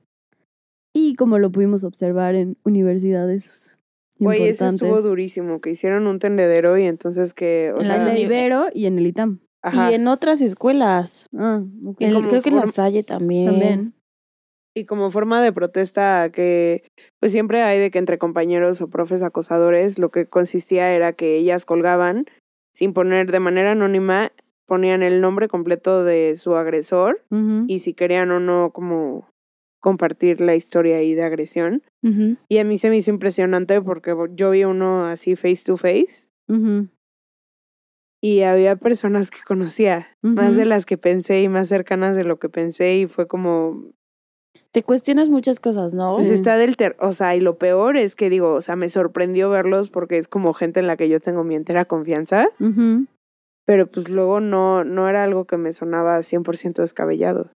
Y como lo pudimos observar en universidades Güey, eso estuvo durísimo, que hicieron un tendedero y entonces que, o En sea, la Ibero y en el ITAM. ajá, Y en otras escuelas. Ah, ok. En- como creo que en la Salle también. También. y como forma de protesta que pues siempre hay de que entre compañeros o profes acosadores lo que consistía era que ellas colgaban sin poner de manera anónima, ponían el nombre completo de su agresor y si querían o no como compartir la historia ahí de agresión. Y a mí se me hizo impresionante porque yo vi uno así face to face. Y había personas que conocía, más de las que pensé y más cercanas de lo que pensé y fue como, Te cuestionas muchas cosas, ¿no? pues está del ter, o sea, y lo peor es que digo, o sea, me sorprendió verlos porque es como gente en la que yo tengo mi entera confianza, pero pues luego no no era algo que me sonaba 100% descabellado.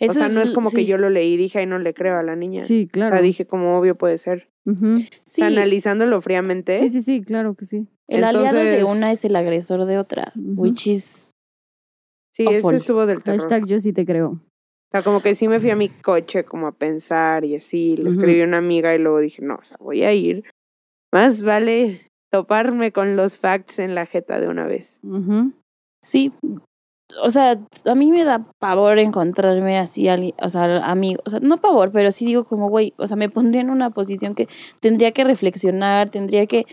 Eso o sea, no es como que yo lo leí y dije, ay, no le creo a la niña. Sí, O claro. sea, dije como obvio puede ser. O Sí, sea, analizándolo fríamente. Sí, sí, sí, claro que sí. el aliado de una es el agresor de otra. Which is. Sí, ese Awful. estuvo del terror. Hashtag yo sí te creo. O sea, como que sí me fui a mi coche como a pensar y así, le escribí a una amiga y luego dije, no, o sea, voy a ir. Más vale toparme con los facts en la jeta de una vez. Sí. O sea, a mí me da pavor encontrarme así, o sea, amigo, o sea, no pavor, pero sí digo como, güey, o sea, me pondría en una posición que tendría que reflexionar, tendría que,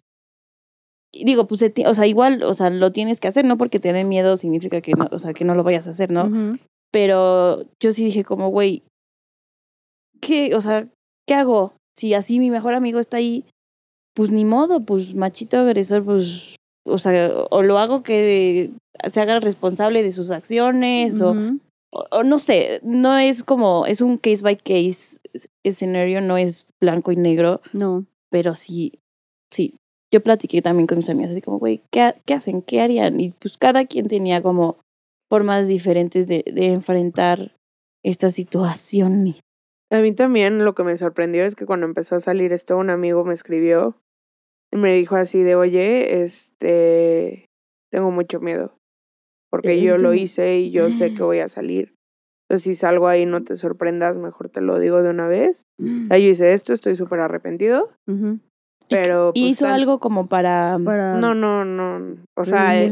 digo, pues, o sea, igual, o sea, lo tienes que hacer, no porque te dé miedo significa que no, o sea, que no lo vayas a hacer, ¿no? Ujú. Pero yo sí dije como, güey, ¿qué, o sea, qué hago? Si así mi mejor amigo está ahí, pues ni modo, pues machito agresor, pues, o sea, o lo hago que se haga responsable de sus acciones, o, o, o no sé, no es como, es un case by case escenario, no es blanco y negro, No. pero sí, sí. Yo platiqué también con mis amigas, así como, güey, ¿qué, ¿qué hacen? ¿Qué harían? Y pues cada quien tenía como formas diferentes de, de enfrentar esta situación. y- A mí también lo que me sorprendió es que cuando empezó a salir esto, un amigo me escribió y me dijo así de, oye, este, tengo mucho miedo. Porque yo lo hice y yo sé que voy a salir. Entonces, si salgo ahí, no te sorprendas, mejor te lo digo de una vez. O sea, yo hice esto, estoy súper arrepentido, Ujú. pero... Y pues, hizo algo como para... Para No, no, no. O sea, eh.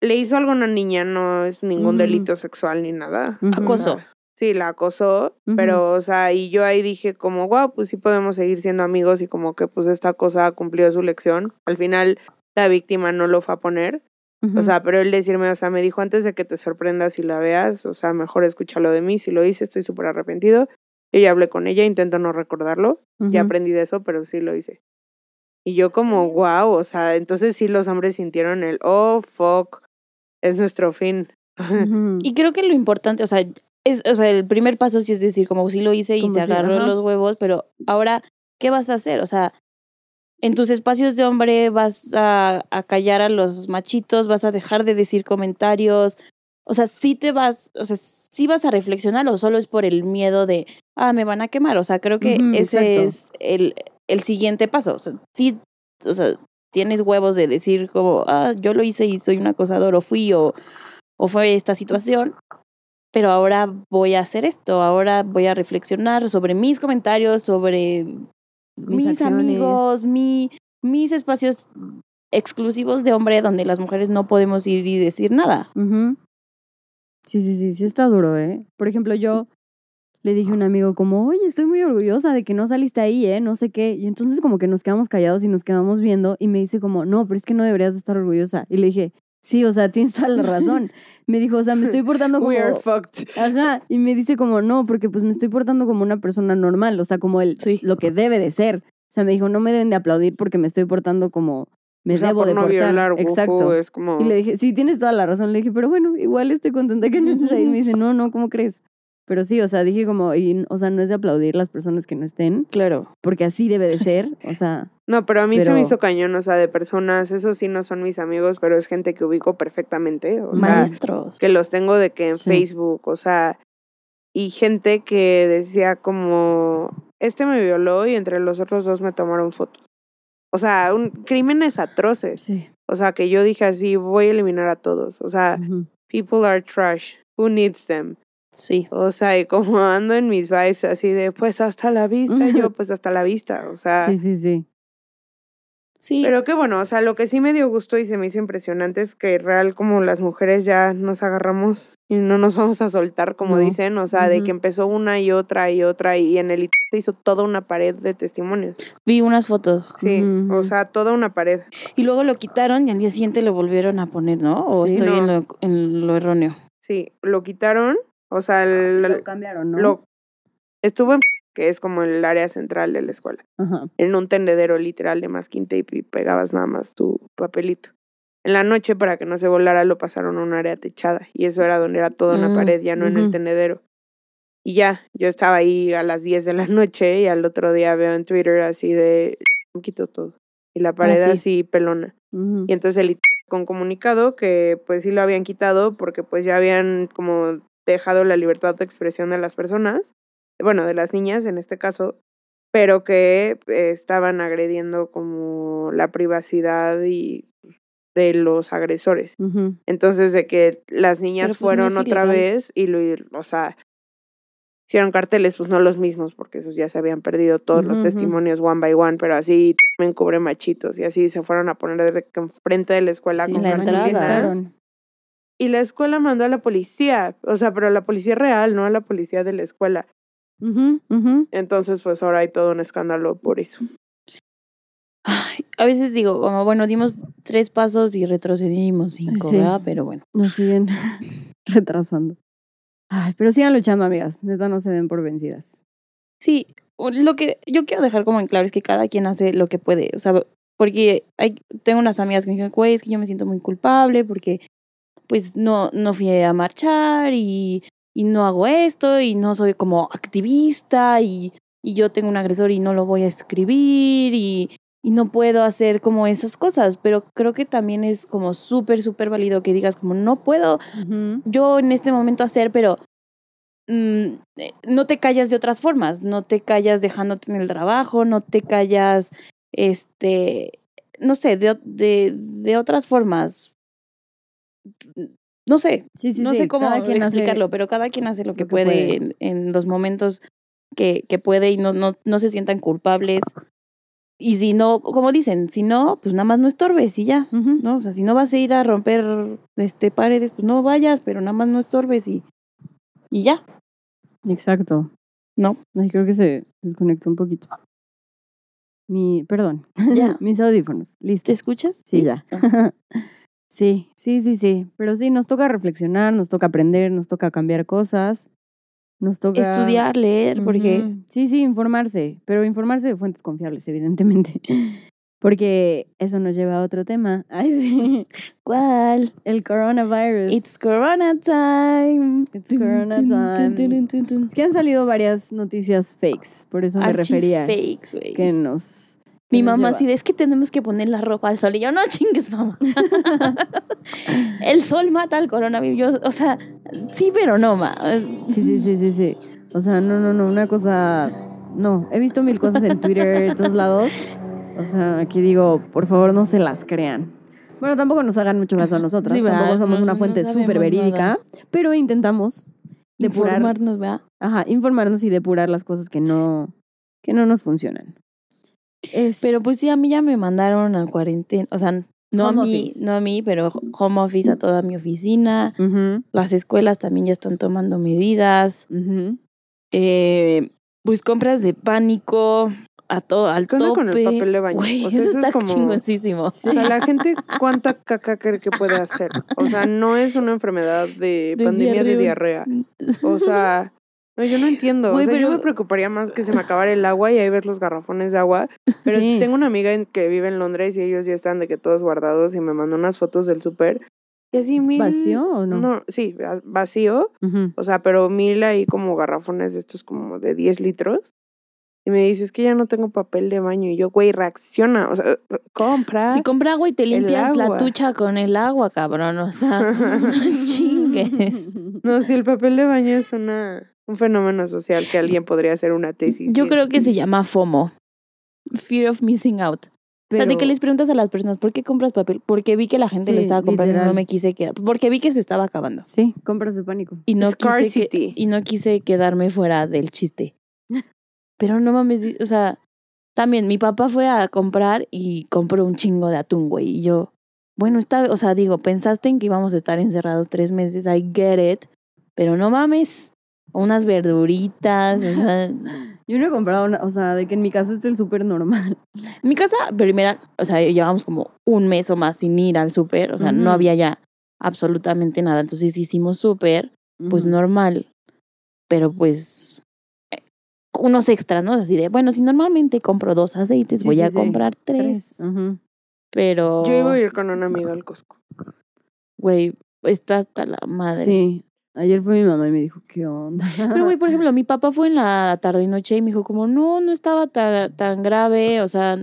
Le hizo algo a una niña, no es ningún delito sexual ni nada. Ujú. acoso. Sí, la acosó, pero, o sea, y yo ahí dije como, wow, pues sí podemos seguir siendo amigos y como que pues esta cosa cumplió su lección. Al final la víctima no lo fue a poner, o sea, pero él decirme, o sea, me dijo antes de que te sorprendas y la veas, o sea, mejor escúchalo de mí, si lo hice estoy súper arrepentido. Yo ya hablé con ella, intento no recordarlo, ya aprendí de eso, pero sí lo hice. Y yo como, wow, o sea, entonces sí los hombres sintieron el, oh, fuck, es nuestro fin. Y creo que lo importante, o sea, es, o sea, el primer paso sí es decir, como sí lo hice y Como se si- agarró ajá. los huevos, pero ahora, ¿qué vas a hacer? O sea, en tus espacios de hombre vas a, a callar a los machitos, vas a dejar de decir comentarios. O sea, sí te vas, o sea, sí vas a reflexionar o solo es por el miedo de, ah, me van a quemar. O sea, creo que ese exacto. es el, el siguiente paso. O sea, sí, o sea, tienes huevos de decir como, ah, yo lo hice y soy un acosador o fui o, o fue esta situación, pero ahora voy a hacer esto, ahora voy a reflexionar sobre mis comentarios, sobre mis, amigos, mi, mis espacios exclusivos de hombre donde las mujeres no podemos ir y decir nada. Ujú. Sí, sí, sí, sí está duro, ¿eh? Por ejemplo, yo le dije a un amigo como, oye, estoy muy orgullosa de que no saliste ahí, ¿eh? No sé qué. Y entonces como que nos quedamos callados y nos quedamos viendo y me dice como, no, pero es que no deberías de estar orgullosa. Y le dije, sí, o sea, tienes toda la razón. Me dijo, o sea, me estoy portando como... We are fucked. Ajá, y me dice como, no, porque pues me estoy portando como una persona normal, o sea, como el, Sí. lo que debe de ser. O sea, me dijo, no me deben de aplaudir porque me estoy portando como me O sea, debo por de no portar. violar, Exacto. es como... Y le dije, sí, tienes toda la razón. Le dije, pero bueno, igual estoy contenta que no estés ahí. Me dice, no, no, ¿cómo crees? Pero sí, o sea, dije como, y, o sea, no es de aplaudir las personas que no estén, Claro. porque así debe de ser, o sea, No, pero a mí se me hizo cañón, o sea, de personas, esos sí no son mis amigos, pero es gente que ubico perfectamente, o sea, Maestros. que los tengo de que en Sí. Facebook, o sea, y gente que decía como, este me violó y entre los otros dos me tomaron fotos. O sea, un, crímenes atroces. sí. O sea, que yo dije así, voy a eliminar a todos. O sea, people are trash. Who needs them? Sí. O sea, y como ando en mis vibes así de, pues hasta la vista, yo pues hasta la vista. O sea, Sí, sí, sí. Sí. pero qué bueno, o sea, lo que sí me dio gusto y se me hizo impresionante es que real como las mujeres ya nos agarramos y no nos vamos a soltar, como No. dicen, o sea, de que empezó una y otra y otra y en el se hizo toda una pared de testimonios. Vi unas fotos. Sí, o sea, toda una pared. Y luego lo quitaron y al día siguiente lo volvieron a poner, ¿no? O Sí. estoy No. en, lo, en lo erróneo. Sí, lo quitaron, o sea, el- Lo cambiaron, ¿no? lo estuvo en que es como el área central de la escuela. Ajá. en un tendedero literal de masking tape y pegabas nada más tu papelito. En la noche, para que no se volara, lo pasaron a un área techada y eso era donde era toda una Mm, pared, ya no en el tendedero. Y ya, yo estaba ahí a las 10 de la noche y al otro día veo en Twitter así de, me quito todo. Y la pared sí. así pelona. Y entonces el con comunicado que pues sí lo habían quitado porque pues ya habían como dejado la libertad de expresión de las personas, bueno, de las niñas en este caso, pero que estaban agrediendo como la privacidad y de los agresores. Entonces de que las niñas fueron otra ilegal. vez y lo, o sea, hicieron carteles, pues no los mismos, porque esos ya se habían perdido todos los testimonios one by one, pero así me encubre machitos y así se fueron a poner de enfrente de la escuela Sí, con la entrada. Y la escuela mandó a la policía, o sea, pero a la policía real, no a la policía de la escuela. Entonces, pues ahora hay todo un escándalo por eso. Ay, a veces digo, como bueno, dimos tres pasos y retrocedimos cinco, Sí. ¿verdad? Pero bueno. Nos siguen retrasando. Ay, pero sigan luchando, amigas. Neta, no se den por vencidas. Sí, lo que yo quiero dejar como en claro es que cada quien hace lo que puede. O sea, porque hay, tengo unas amigas que me dijeron, güey, es que yo me siento muy culpable porque pues no, no fui a marchar y, y no hago esto y no soy como activista y, y yo tengo un agresor y no lo voy a escribir y, y no puedo hacer como esas cosas. Pero creo que también es como súper, súper válido que digas como no puedo yo en este momento hacer, pero mm, eh, no te callas de otras formas, no te callas dejándote en el trabajo, no te callas, este, no sé, de, de, de otras formas. No sé, Sí, sí, no sí. sé cómo hace- explicarlo, pero cada quien hace lo que que puede, puede. En, en los momentos que, que puede y no, no, no se sientan culpables. Y si no, como dicen, si no, pues nada más no estorbes y ya. ¿no? O sea, si no vas a ir a romper este paredes, pues no vayas, pero nada más no estorbes y, y ya. Exacto. No. Ay, creo que se desconectó un poquito. Mi, perdón. Ya. Mis audífonos. ¿Te Listo. escuchas? Sí, ya. sí, sí, sí, sí. Pero sí, nos toca reflexionar, nos toca aprender, nos toca cambiar cosas. Nos toca Estudiar, leer, porque. Sí, sí, informarse, pero informarse de fuentes confiables, evidentemente. Porque eso nos lleva a otro tema. Ay, sí. ¿cuál? El coronavirus. It's Corona time. It's corona time. Es que han salido varias noticias fakes, por eso me refería Archifakes, güey. que nos... Mi mamá así de, es que tenemos que poner la ropa al sol. Y yo, no chingues, mamá. El sol mata al coronavirus. Yo, o sea, sí, pero no, ma. Sí, sí, sí, sí, sí. O sea, no, no, no, una cosa... No, he visto mil cosas en Twitter, en todos lados. O sea, aquí digo, por favor, no se las crean. Bueno, tampoco nos hagan mucho caso a nosotras. Sí, tampoco somos No, una no fuente sabemos súper verídica, nada. pero intentamos depurar, Informarnos, ¿verdad? ajá, informarnos y depurar las cosas que no, que no nos funcionan. Es, Pero pues sí, a mí ya me mandaron a cuarentena. O sea, no Home a mí, office. no a mí, pero home office a toda mi oficina. Las escuelas también ya están tomando medidas. Eh, pues compras de pánico a todo, al ¿Qué onda tope. con el papel de baño? Güey, O sea, eso eso es está como- chingoncísimo. O sea, la gente, ¿cuánta caca cree que puede hacer? O sea, no es una enfermedad de, De pandemia de diarrea. O sea, no, yo no entiendo. Güey, o sea, yo pero- me preocuparía más que se me acabara el agua y ahí ves los garrafones de agua. Pero Sí. tengo una amiga que vive en Londres y ellos ya están de que todos guardados y me mandó unas fotos del súper. Y así mil. ¿Vacío o no? sí, va- vacío. O sea, pero mil ahí como garrafones de estos como de 10 litros. Y me dices que ya no tengo papel de baño. Y yo, güey, reacciona. O sea, compra. Si compra agua y te limpias la tucha con el agua, cabrón. O sea, no chingues. No, si el papel de baño es una, un fenómeno social que alguien podría hacer una tesis. Yo creo que se llama FOMO. Fear of missing out. o sea, de que les preguntas a las personas, ¿por qué compras papel? Porque vi que la gente lo estaba comprando y no me quise quedar. Porque vi que se estaba acabando. Sí, compras de pánico. Y no, quise que- y no quise quedarme fuera del chiste. Pero no mames, o sea, también mi papá fue a comprar y compró un chingo de atún, güey. Y yo, bueno, está, o sea, digo, pensaste en que íbamos a estar encerrados tres meses, I get it, pero no mames, unas verduritas, o sea, en Yo no he comprado una, o sea, de que en mi casa es el súper normal. mi casa, primera, o sea, llevamos como un mes o más sin ir al súper, o sea, no había ya absolutamente nada, entonces hicimos súper, pues normal, pero pues eh, unos extras, ¿no? Así de, bueno, si normalmente compro dos aceites, Sí, voy sí, a sí. comprar tres. Pero, Yo iba a ir con una amiga al Costco. güey, está hasta la madre. Sí. Ayer fue mi mamá y me dijo, ¿qué onda? Pero, güey, por ejemplo, mi papá fue en la tarde y noche y me dijo como, no, no estaba ta- tan grave, o sea,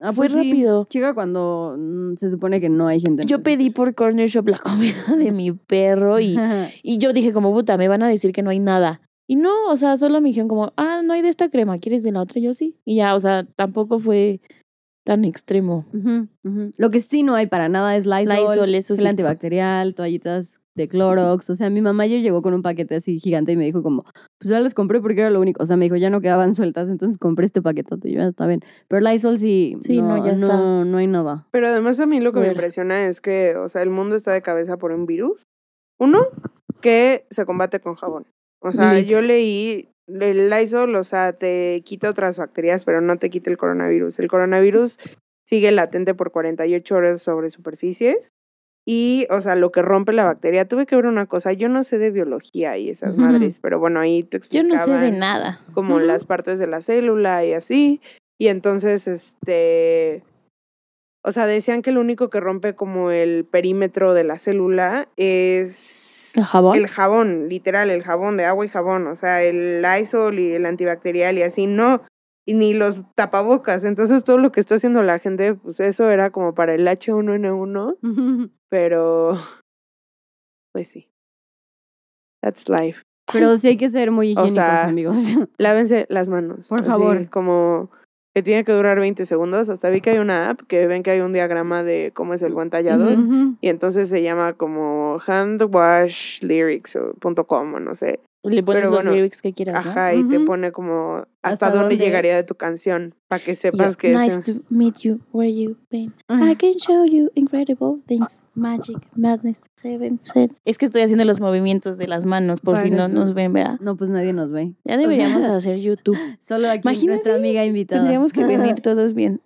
Ah, fue pues sí. rápido. Chica, cuando mm, se supone que no hay gente. en Yo pedí por Corner Shop la comida de mi perro y, y yo dije como, puta, me van a decir que no hay nada. Y no, o sea, solo me dijeron como, ah, no hay de esta crema, ¿quieres de la otra? Yo sí. Y ya, o sea, tampoco fue tan extremo. Lo que sí no hay para nada es Lysol, Lysol, eso gel sí. antibacterial, toallitas de Clorox. O sea, mi mamá ayer llegó con un paquete así gigante y me dijo como, pues ya las compré porque era lo único. O sea, me dijo, ya no quedaban sueltas, entonces compré este paquetote. Y yo, "Ah, está bien. Pero Lysol sí, Sí, no, ya está. no, no hay nada. Pero además a mí lo que me impresiona es que, o sea, el mundo está de cabeza por un virus. Uno, que se combate con jabón. O sea, Lit. yo leí el Lysol, o sea, te quita otras bacterias, pero no te quita el coronavirus. El coronavirus sigue latente por 48 horas sobre superficies. Y, o sea, lo que rompe la bacteria, tuve que ver una cosa, yo no sé de biología y esas madres, pero bueno, ahí te Yo explicaban no sé de nada. como las partes de la célula y así. Y entonces, este, o sea, decían que lo único que rompe como el perímetro de la célula es ¿El jabón? el jabón, literal, el jabón de agua y jabón, o sea, el Lysol y el antibacterial y así, no, y ni los tapabocas. Entonces, todo lo que está haciendo la gente, pues eso era como para el H1N1, pero pues sí. That's life. Pero sí hay que ser muy O higiénicos, sea, amigos. Lávense las manos. Por así, favor. Como que tiene que durar 20 segundos. Hasta vi que hay una app que ven que hay un diagrama de cómo es el buen tallado. Ujú. Y entonces se llama como handwashlyrics.com o no sé. Le pones pero los bueno, lyrics que quieras, ¿no? Ajá, y te Ujú. pone como hasta, ¿Hasta dónde dónde? llegaría de tu canción. Para que sepas que nice ese- to meet you where you been. I can show you incredible things. Magic, madness, heaven, set. Es que estoy haciendo los movimientos de las manos por si no nos ven, ¿verdad? No, pues nadie nos ve. Ya deberíamos sea, hacer YouTube. Solo aquí Imagínense, nuestra amiga invitada. Tendríamos que venir todos bien.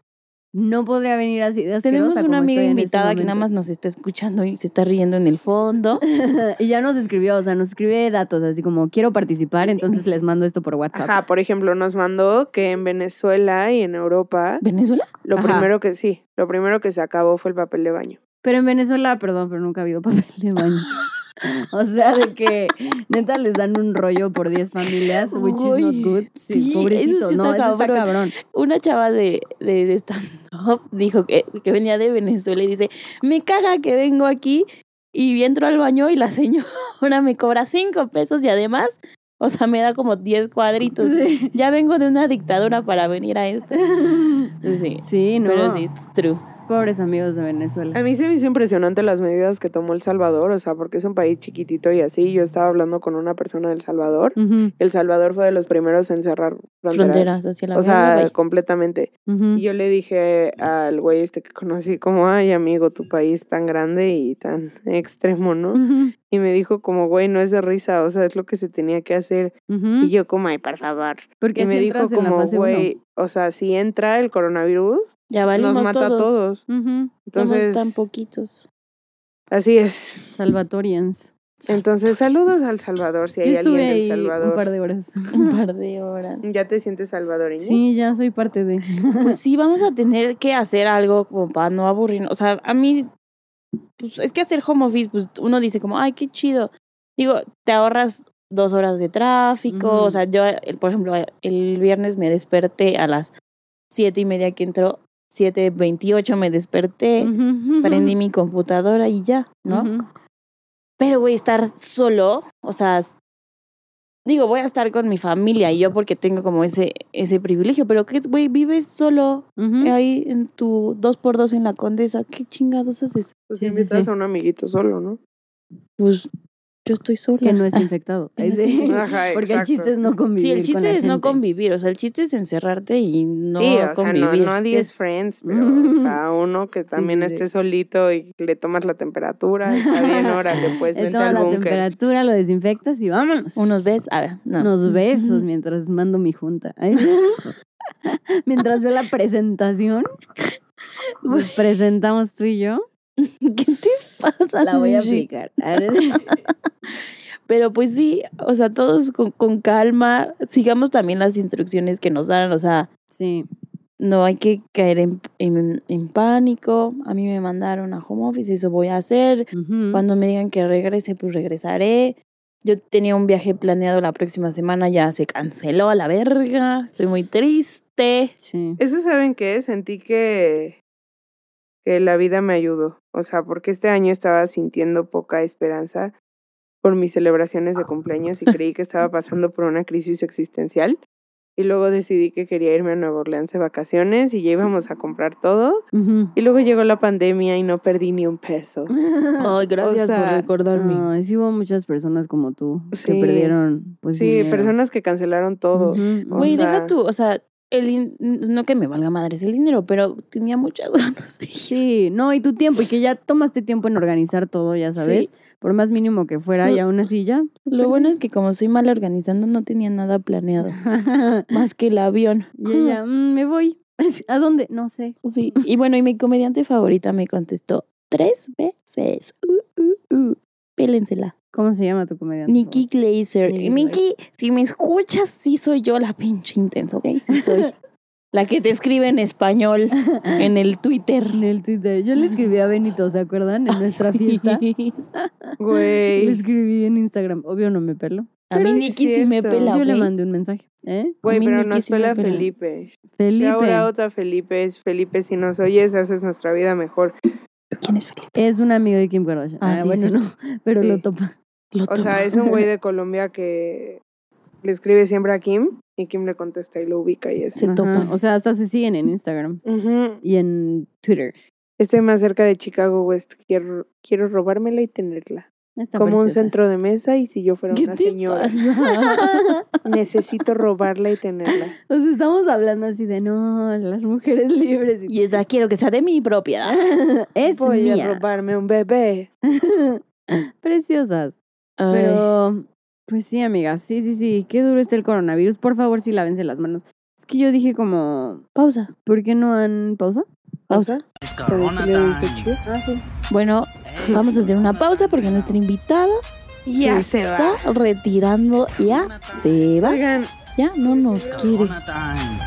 No podría venir así de Tenemos una como amiga este invitada que nada más nos está escuchando y se está riendo en el fondo. y ya nos escribió, o sea, nos escribe datos, así como quiero participar, entonces les mando esto por WhatsApp. Ajá, por ejemplo, nos mandó que en Venezuela y en Europa, ¿Venezuela? lo Ajá. primero que sí, lo primero que se acabó fue el papel de baño. Pero en Venezuela, perdón, pero nunca ha habido papel de baño. o sea, de que neta les dan un rollo por 10 familias, which is not good. Sí, sí, pobrecito, eso sí no, está eso está cabrón. cabrón. Una chava de, de, de stand-up dijo que, que venía de Venezuela y dice, me caga que vengo aquí y entro al baño y la señora me cobra cinco pesos y además, o sea, me da como 10 cuadritos. Sí. Ya vengo de una dictadura para venir a esto. Sí, Sí, no. pero sí, it's true. Pobres amigos de Venezuela. A mí se me hizo impresionante las medidas que tomó El Salvador, o sea, porque es un país chiquitito y así. Yo estaba hablando con una persona del Salvador. El Salvador fue de los primeros en cerrar fronteras. Fronteras hacia la O sea, completamente. Y yo le dije al güey este que conocí, como, ay, amigo, tu país tan grande y tan extremo, ¿no? Y me dijo como, güey, no es de risa, o sea, es lo que se tenía que hacer. Y yo como, ay, por favor. Porque Y me dijo como, güey, o sea, si entra el coronavirus, Ya valimos nos mata todos. a todos. Ujú. Entonces, Somos tan poquitos. así es. Salvatorians. Entonces, saludos al Salvador, si Yo hay alguien del Salvador. un par de horas. Un par de horas. ¿Ya te sientes salvadoreño? Sí, ya soy parte de. Pues sí, vamos a tener que hacer algo como para no aburrirnos. O sea, a mí pues es que hacer home office, pues uno dice como, ay, qué chido. Digo, te ahorras dos horas de tráfico. O sea, yo, por ejemplo, el viernes me desperté a las siete y media que entró, siete veintiocho me desperté, prendí mi computadora y ya, ¿no? Pero, güey, estar solo, o sea, digo, voy a estar con mi familia y yo porque tengo como ese, ese privilegio, pero que, güey, vives solo ahí en tu dos por dos en la condesa, ¿qué chingados haces? Pues Sí, sí, invitas sí. a un amiguito solo, ¿no? Pues yo estoy sola. Que no esté infectado. No sí. Ajá, Porque el chiste es no convivir. Sí, el con chiste la es no convivir, o sea, el chiste es encerrarte y no sí, o sea, no, convivir. nadie Sí, es friends, pero, o sea, uno que también sí, sí. esté solito y le tomas la temperatura, está bien, órale, pues Le vente tomas al la temperatura, lo desinfectas y vámonos. Unos ves, a ver, no. Unos besos mientras mando mi junta. Mientras veo la presentación. Nos presentamos tú y yo. ¿Qué te pasa? La voy a aplicar. Pero pues sí, o sea, todos con, con calma, sigamos también las instrucciones que nos dan, o sea, Sí. no hay que caer en, en, en pánico. A mí me mandaron a home office, eso voy a hacer. Cuando me digan que regrese, pues regresaré. Yo tenía un viaje planeado la próxima semana, ya se canceló a la verga. Estoy muy triste. Sí. Eso saben qué, sentí que, que la vida me ayudó. O sea, porque este año estaba sintiendo poca esperanza por mis celebraciones de cumpleaños y creí que estaba pasando por una crisis existencial. Y luego decidí que quería irme a Nueva Orleans de vacaciones y ya íbamos a comprar todo. Y luego llegó la pandemia y no perdí ni un peso. Ay, gracias sea, por recordarme. Ay, sí hubo muchas personas como tú Sí. que perdieron pues Sí, dinero. personas que cancelaron todo. Deja tú, o sea, el no que me valga madres el dinero, pero tenía muchas ganas de ir. Sí, no, y tu tiempo, y que ya tomaste tiempo en organizar todo, ya sabes, por más mínimo que fuera, y aún así ya. Lo bueno es que como soy mal organizando, no tenía nada planeado, más que el avión. y ella, "Mm, me voy. ¿A dónde? No sé. Sí, y bueno, y mi comediante favorita me contestó tres veces. Uh, uh, uh. Pélensela. ¿Cómo se llama tu comediante? Nikki Glazer. Nikki si me escuchas, sí soy yo la pinche intensa, ¿ok? Sí soy. la que te escribe en español en el Twitter. En el Twitter. Yo le escribí a Benito, ¿se acuerdan? En nuestra fiesta. Güey. Le escribí en Instagram. Obvio no me pelo. A mí Nikki sí me pela, Yo le mandé un mensaje. ¿Eh? Güey, pero Nikki nos pela. Felipe. Felipe. Ahora otra Felipe es Felipe, si nos oyes, haces nuestra vida mejor. ¿Quién es Felipe? Es un amigo de Kim Kardashian. Ah, Ah, sí, bueno, no. Pero Sí. lo topa. Lo O sea, es un güey de Colombia que le escribe siempre a Kim y Kim le contesta y lo ubica y Se así. Ajá. topa. O sea, hasta se siguen en Instagram y en Twitter. Estoy más cerca de Chicago West. Quiero, quiero robármela y tenerla. Está Como un centro de mesa y si yo fuera ¿Qué una te señora. pasa? Necesito robarla y tenerla. O sea, estamos hablando así de no, las mujeres libres. Y... Esta quiero que sea de mi propiedad. Es Voy a robarme un bebé. Preciosas. Pero, pues sí, amigas. Sí, sí, sí. Qué duro está el coronavirus. Por favor, sí, lávense las manos. Es que yo dije como, pausa. ¿por qué no han pausa? Pausa. Para Corona time. Ah, sí. Bueno, vamos a hacer una pausa porque nuestra invitada Ya se va. está retirando. Ya se va. Oigan, Ya no nos It's quiere. Corona time.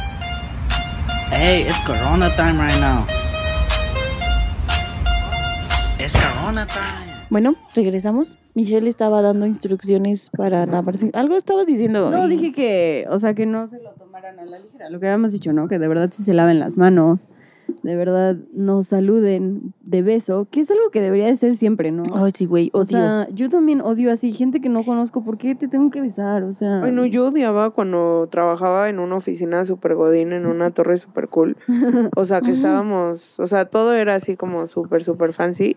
Hey, it's Corona time right now. It's Corona time. Bueno, regresamos. Michelle estaba dando instrucciones para lavarse. Algo estabas diciendo. No, y- dije que, o sea, que no se lo tomaran a la ligera. Lo que habíamos dicho, ¿no? Que de verdad sí se laven las manos. De verdad nos saluden de beso, que es algo que debería de ser siempre, ¿no? Ay, sí, güey, o sea, yo también odio así, gente que no conozco, ¿por qué te tengo que besar? O sea, Bueno, yo odiaba cuando trabajaba en una oficina super godín, en una torre super cool. O sea, que estábamos, o sea, todo era así como súper, súper fancy.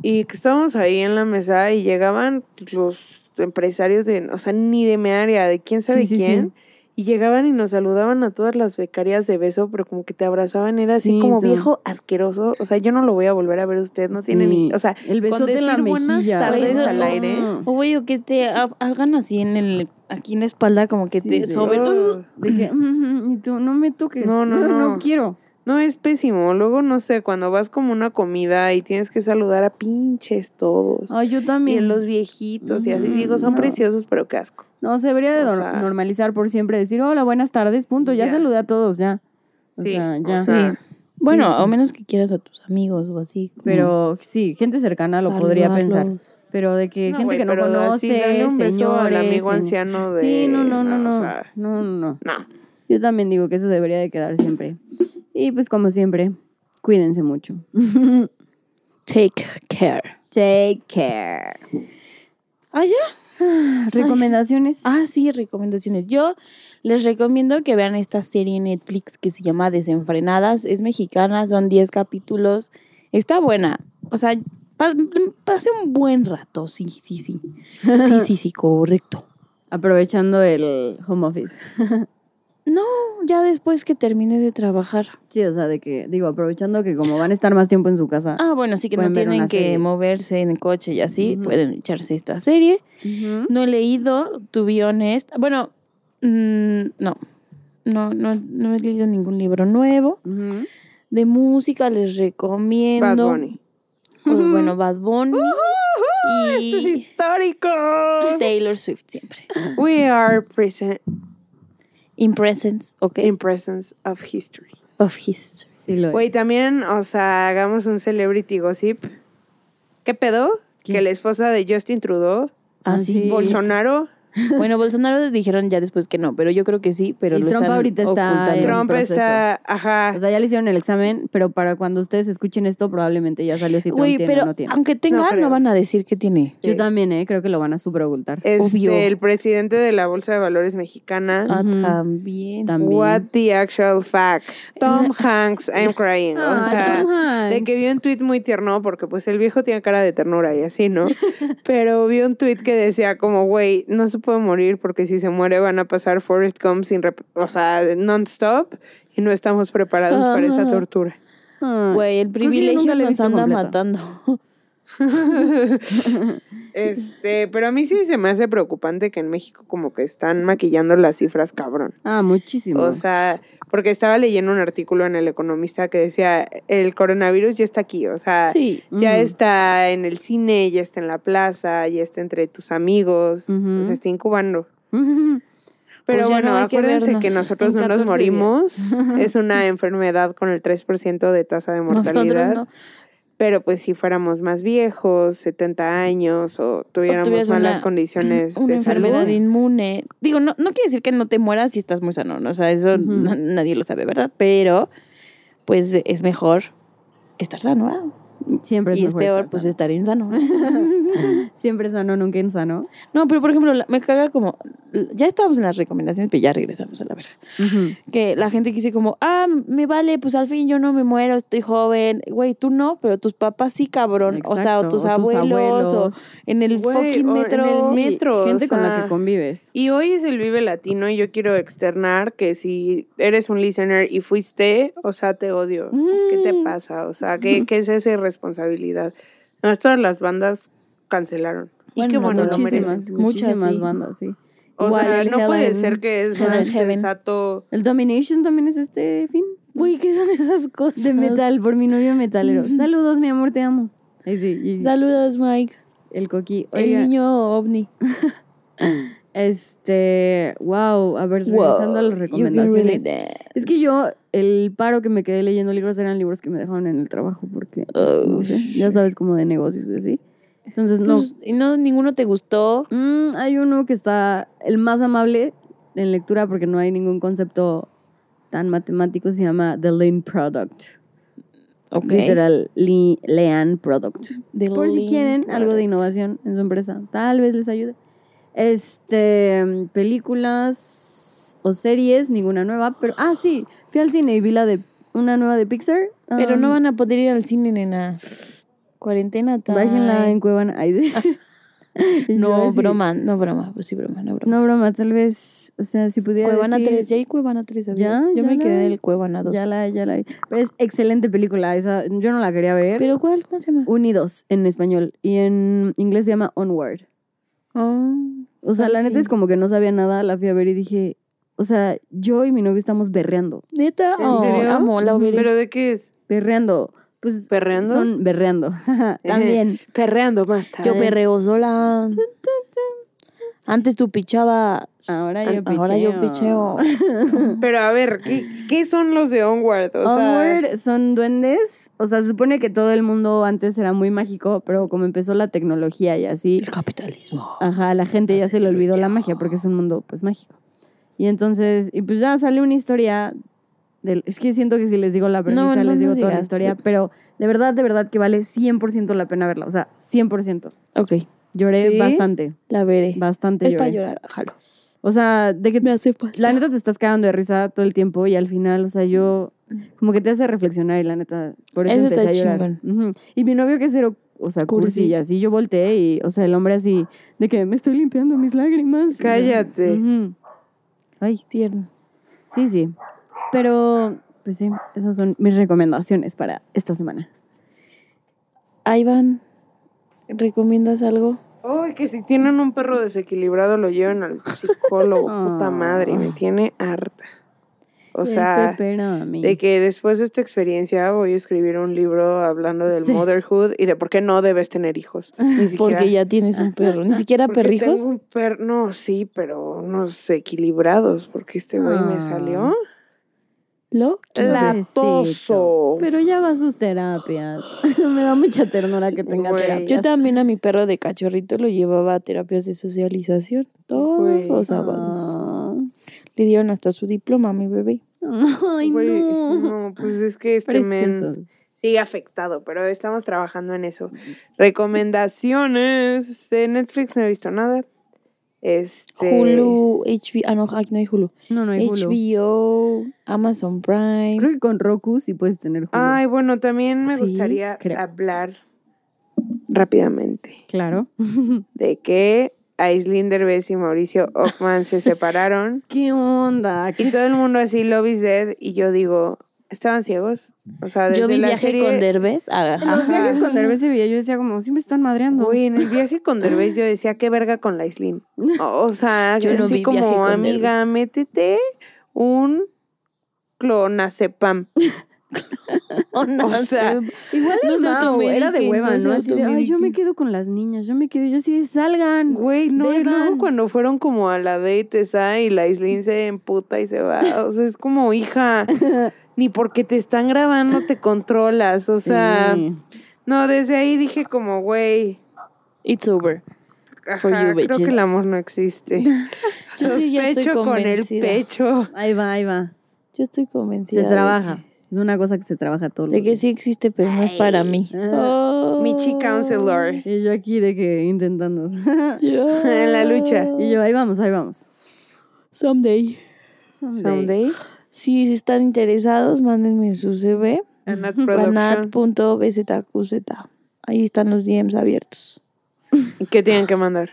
Y que estábamos ahí en la mesa y llegaban los empresarios de, o sea, ni de mi área, de quién sabe Sí, sí, quién. Y llegaban y nos saludaban a todas las becarias de beso, pero como que te abrazaban, era así Sí, como tú. viejo asqueroso. O sea, yo no lo voy a volver a ver usted, no tiene ni, o sea, el besote en la buenas mejilla. tardes al no. aire. O güey, o que te ha- hagan así en el, aquí en la espalda, como que Sí, te de- sobre. Ugh. De que, "Ujú, y tú, no me toques. No, no, no, no. quiero. No, es pésimo. Luego, no sé, cuando vas como una comida y tienes que saludar a pinches todos. Ay, yo y también. en los viejitos y así. Ujú, Digo, son no. preciosos, pero qué asco. No, se debería de O sea- normalizar por siempre, decir, hola, buenas tardes, punto. Ya, Ya. saludé a todos, ya. O Sí, sea, o ya. sea, Sí. Bueno, Sí, sí. a menos que quieras a tus amigos o así. como Pero sí, gente cercana lo podría pensar. Pero de que No, gente que no conoce, un beso señores. al amigo señor- anciano de... Sí, no, no, no, no. o sea, No, no, no. no. Yo también digo que eso debería de quedar siempre. Y pues como siempre, cuídense mucho. Take care. Take care. Ah, ya. Recomendaciones. Ah, sí, recomendaciones. Yo les recomiendo que vean esta serie en Netflix que se llama Desenfrenadas. Es mexicana, son 10 capítulos. Está buena. O sea, pa- pasé un buen rato. Sí, sí, sí. Sí, sí, sí, correcto. Aprovechando el home office. No, ya después que termine de trabajar. Sí, o sea, de que, digo, aprovechando que como van a estar más tiempo en su casa. Ah, bueno, sí que no tienen que serie. moverse en el coche y así, pueden echarse esta serie. No he leído, to be honest. Bueno, mm, no. No, no, no he leído ningún libro nuevo. De música les Bad recomiendo. Bunny. Pues, bueno, Bad Bunny Esto es y histórico. Taylor Swift siempre. We are present In presence, ok, in presence of history. of history. Sí lo Güey, también, o sea, hagamos un celebrity gossip. ¿Qué pedo? ¿Qué? Que la esposa de Justin Trudeau, Ah, sí. Bolsonaro, Bueno, Bolsonaro dijeron ya después que no, pero yo creo que sí, pero Y lo Trump están ahorita está en- Trump proceso. está, ajá. O sea, ya le hicieron el examen, pero para cuando ustedes escuchen esto, probablemente ya salió si Trump Güey, tiene pero o no tiene. aunque tenga, No van a decir que tiene. Yo también, ¿eh? Creo que lo van a super ocultar. este, obvio. el presidente de la Bolsa de Valores mexicana. Ah, también. También. What the actual fact. Tom Hanks, I'm crying. O Ah, sea, Tom Hanks. de que vi un tweet muy tierno, porque pues el viejo tiene cara de ternura y así, ¿no? Pero vi un tweet que decía como, güey, no se puede morir porque si se muere van a pasar Forrest Gump sin, o sea, non-stop y no estamos preparados para esa tortura. Güey, el privilegio nos anda matando. Este, pero a mí sí se me hace preocupante que en México como que están maquillando las cifras cabrón. Ah, muchísimo. O sea, porque estaba leyendo un artículo en El Economista que decía, el coronavirus ya está aquí, o sea, Sí. ya está en el cine, ya está en la plaza, ya está entre tus amigos, Ujú. se está incubando. Pero Pues ya bueno, no hay que acuérdense que, nosotros no nos 14 morimos, es una enfermedad con el 3% de tasa de mortalidad. no. Pero pues si fuéramos más viejos, 70 años o tuviéramos malas una- condiciones Una de enfermedad salud, inmune. Digo, no, no quiere decir que no te mueras si estás muy sano, ¿no? O sea, eso nadie lo sabe, ¿verdad? Pero, pues es mejor estar sano, ¿ah? Siempre es y es peor, estar pues sano. estar insano. Siempre sano, nunca insano. no, pero por ejemplo, me caga como. Ya estábamos en las recomendaciones, pero ya regresamos a la verga. Ujú. Que la gente dice como, ah, me vale, pues al fin yo no me muero, estoy joven. Güey, tú no, pero tus papás sí, cabrón. o sea, o Exacto, tus, o tus abuelos, abuelos. o en el Güey, fucking o en metro. el metro, gente o con la sea, que convives. Y hoy es el Vive Latino y yo quiero externar que si eres un listener y fuiste, o sea, te odio. ¿Qué te Mm. pasa? O sea, ¿qué, qué es esa irresponsabilidad? No, todas las bandas cancelaron. y qué no bueno, lo merecen. Muchísimas, Muchas, sí. bandas, sí. O Igual sea, no puede ser que es más sensato. El Domination también es este fin. Güey, ¿qué son esas cosas? De metal, por mi novio metalero. Saludos, mi amor, te amo. Ahí sí. y Saludos, Mike. el coqui. El niño ovni. este, wow, a ver, regresando a las recomendaciones. really. Es que yo, el paro que me quedé leyendo libros eran libros que me dejaron en el trabajo porque, Oh, no sé, ya sabes, como de negocios y así. Entonces, no. Pues, ¿Y no ninguno te gustó? Mm, hay uno que está el más amable en lectura porque no hay ningún concepto tan matemático, se llama The Lean Product. Ok. Literal, le- Lean Product. The Por si quieren algo de innovación en su empresa, tal vez les ayude. Este, películas o series, ninguna nueva, pero ah sí, fui al cine y vi la de una nueva de Pixar. Pero no um, van a poder ir al cine, nena. Cuarentena tal. Bájenla en Cuevana. Ay, No, así, broma, no broma, pues sí, broma, no broma. No, broma, tal vez, o sea, si pudiera Cuevana decir, 3, ya hay Cuevana 3, ¿sabías? Ya, Yo ya me quedé hay. en el Cuevana 2. Ya la, ya la vi. Pero es excelente película, esa, yo no la quería ver. ¿Pero cuál? ¿Cómo se llama? Unidos en español y en inglés se llama Onward. Oh, O sea, la neta sí. es como que no sabía nada, la fui a ver y dije, o sea, yo y mi novio estamos berreando, ¿Neta? ¿En Oh, serio? amo, la veré. ¿Pero de qué es? berreando. Pues ¿Perreando? son berreando. También. Perreando más tarde. Yo perreo sola. Antes tú pichabas. Ahora yo picheo. Ahora yo picheo. Pero a ver, ¿qué, qué son los de Onward? O sea, Onward son duendes. O sea, se supone que todo el mundo antes era muy mágico, pero como empezó la tecnología y así, El capitalismo. ajá, la gente ya se le olvidó la magia porque es un mundo pues mágico. Y entonces, y pues ya sale una historia del, es que siento que si les digo la premisa, no les digo toda la historia, pero de verdad, de verdad que vale 100% la pena verla, o sea, 100%. Ok, Lloré ¿Sí? bastante, la veré. bastante Es para lloré. llorar, jalo. O sea, de que Me hace falta. la neta te estás cagando de risa todo el tiempo y al final, o sea, yo como que te hace reflexionar y la neta, por eso, Eso empecé está a llorar. Y mi novio que es cero, o sea, cursi, Cursi. y así yo volteé y, o sea, el hombre así, de que me estoy limpiando mis lágrimas. Cállate. Ay, Tierno. sí, sí. Pero, pues sí, esas son mis recomendaciones para esta semana. Van. ¿Recomiendas algo? Uy, que si tienen un perro desequilibrado lo llevan al psicólogo, puta madre, me tiene harta. O sea, de que después de esta experiencia voy a escribir un libro hablando del Sí. motherhood y de por qué no debes tener hijos. Ni siquiera- Porque ya tienes un perro. Ni siquiera porque perrijos. tengo un per- no, sí, pero unos equilibrados, porque este güey me Ah. salió Lo latoso. Pero ya va a sus terapias. me da mucha ternura que tenga Güey. terapias. Yo también a mi perro de cachorrito lo llevaba a terapias de socialización. Todos Güey. los sábados. Ah. Le dieron hasta su diploma a mi bebé. Ay, Güey, no. no, pues es que este Precioso. men sigue afectado, pero estamos trabajando en eso. Recomendaciones de Netflix, no he visto nada. Este, Hulu, HBO. Ah, no, ay, no hay Hulu. No, no hay Hulu. HBO, Amazon Prime. Creo que con Roku sí puedes tener Hulu. Ay, bueno, también me Sí, gustaría creo. hablar rápidamente Claro. de que Aislinn Derbez y Mauricio Ockman se separaron ¿Qué onda? y ¿Qué todo el mundo así, Love is Dead, y yo digo, ¿estaban ciegos? O sea, desde Yo vi la viaje serie... con Derbez. Ah, En los viajes con Derbez se veía, yo decía como, sí me están madreando. Uy, en el viaje con Derbez yo decía, qué verga con la Aislinn. O, o sea, Yo no así vi como, Viaje con amiga, Derbez. métete un clonazepam. oh, no, O sea. Igual No no se era de hueva, no Así de, ay, yo me automediquen". quedo con las niñas, yo me quedo, yo así de, salgan. Güey, no, y luego cuando fueron como a la date esa y la Aislinn se emputa y se va. O sea, es como, hija, ni porque te están grabando te controlas. O sea, Sí. no, desde ahí dije como, güey, It's over. For ajá, you, creo que el amor no existe. Yo sí ya estoy Sospecho con el pecho. Ahí va, ahí va. Yo estoy convencida. Se trabaja. Es una cosa que se trabaja todo De que sí existe, pero no es para mí. Ah. Michi Counselor. Y yo aquí de que intentando. Yo- En la lucha. y yo, ahí vamos, ahí vamos. Someday. Someday. Sí, si están interesados, mándenme su CV. Anat Productions. banat.bzqz. Ahí están los DMs abiertos. ¿Qué tienen que mandar?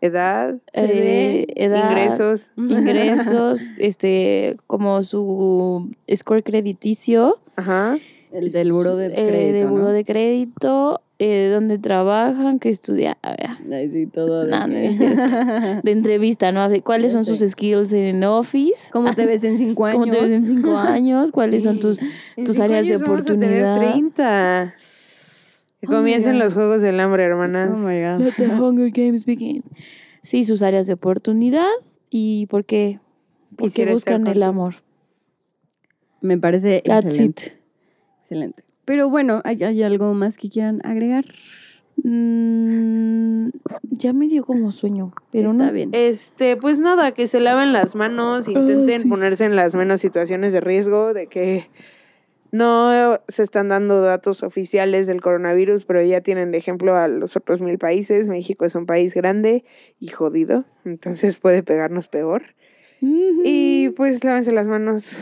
¿Edad? Eh, edad, ¿Ingresos? ingresos, este, como su score crediticio, Ajá. El del buro de eh, crédito, de ¿no? buro de crédito, eh, dónde trabajan, qué estudian, a ver, Ahí sí, todo. de No, no que- es de entrevista, ¿no? ¿Cuáles son sé. sus skills en Office? ¿Cómo te ves en cinco años? ¿Cómo te ves en cinco años? ¿Cuáles son tus, tus áreas de años vamos a tener oportunidad? 30. Que Oh comiencen los Juegos del Hambre, hermanas. Oh my God. Let the Hunger Games begin. Sí, sus áreas de oportunidad y por qué, porque buscan el amor. Me parece That's excelente. it. Excelente. Pero bueno, ¿hay, hay algo más que quieran agregar? Mm, ya me dio como sueño, pero Está no. bien. Este, pues nada, que se laven las manos, intenten sí. ponerse en las menos situaciones de riesgo, de que no se están dando datos oficiales del coronavirus, pero ya tienen de ejemplo a los otros mil países. México es un país grande y jodido, entonces puede pegarnos peor. Y pues lávense las manos,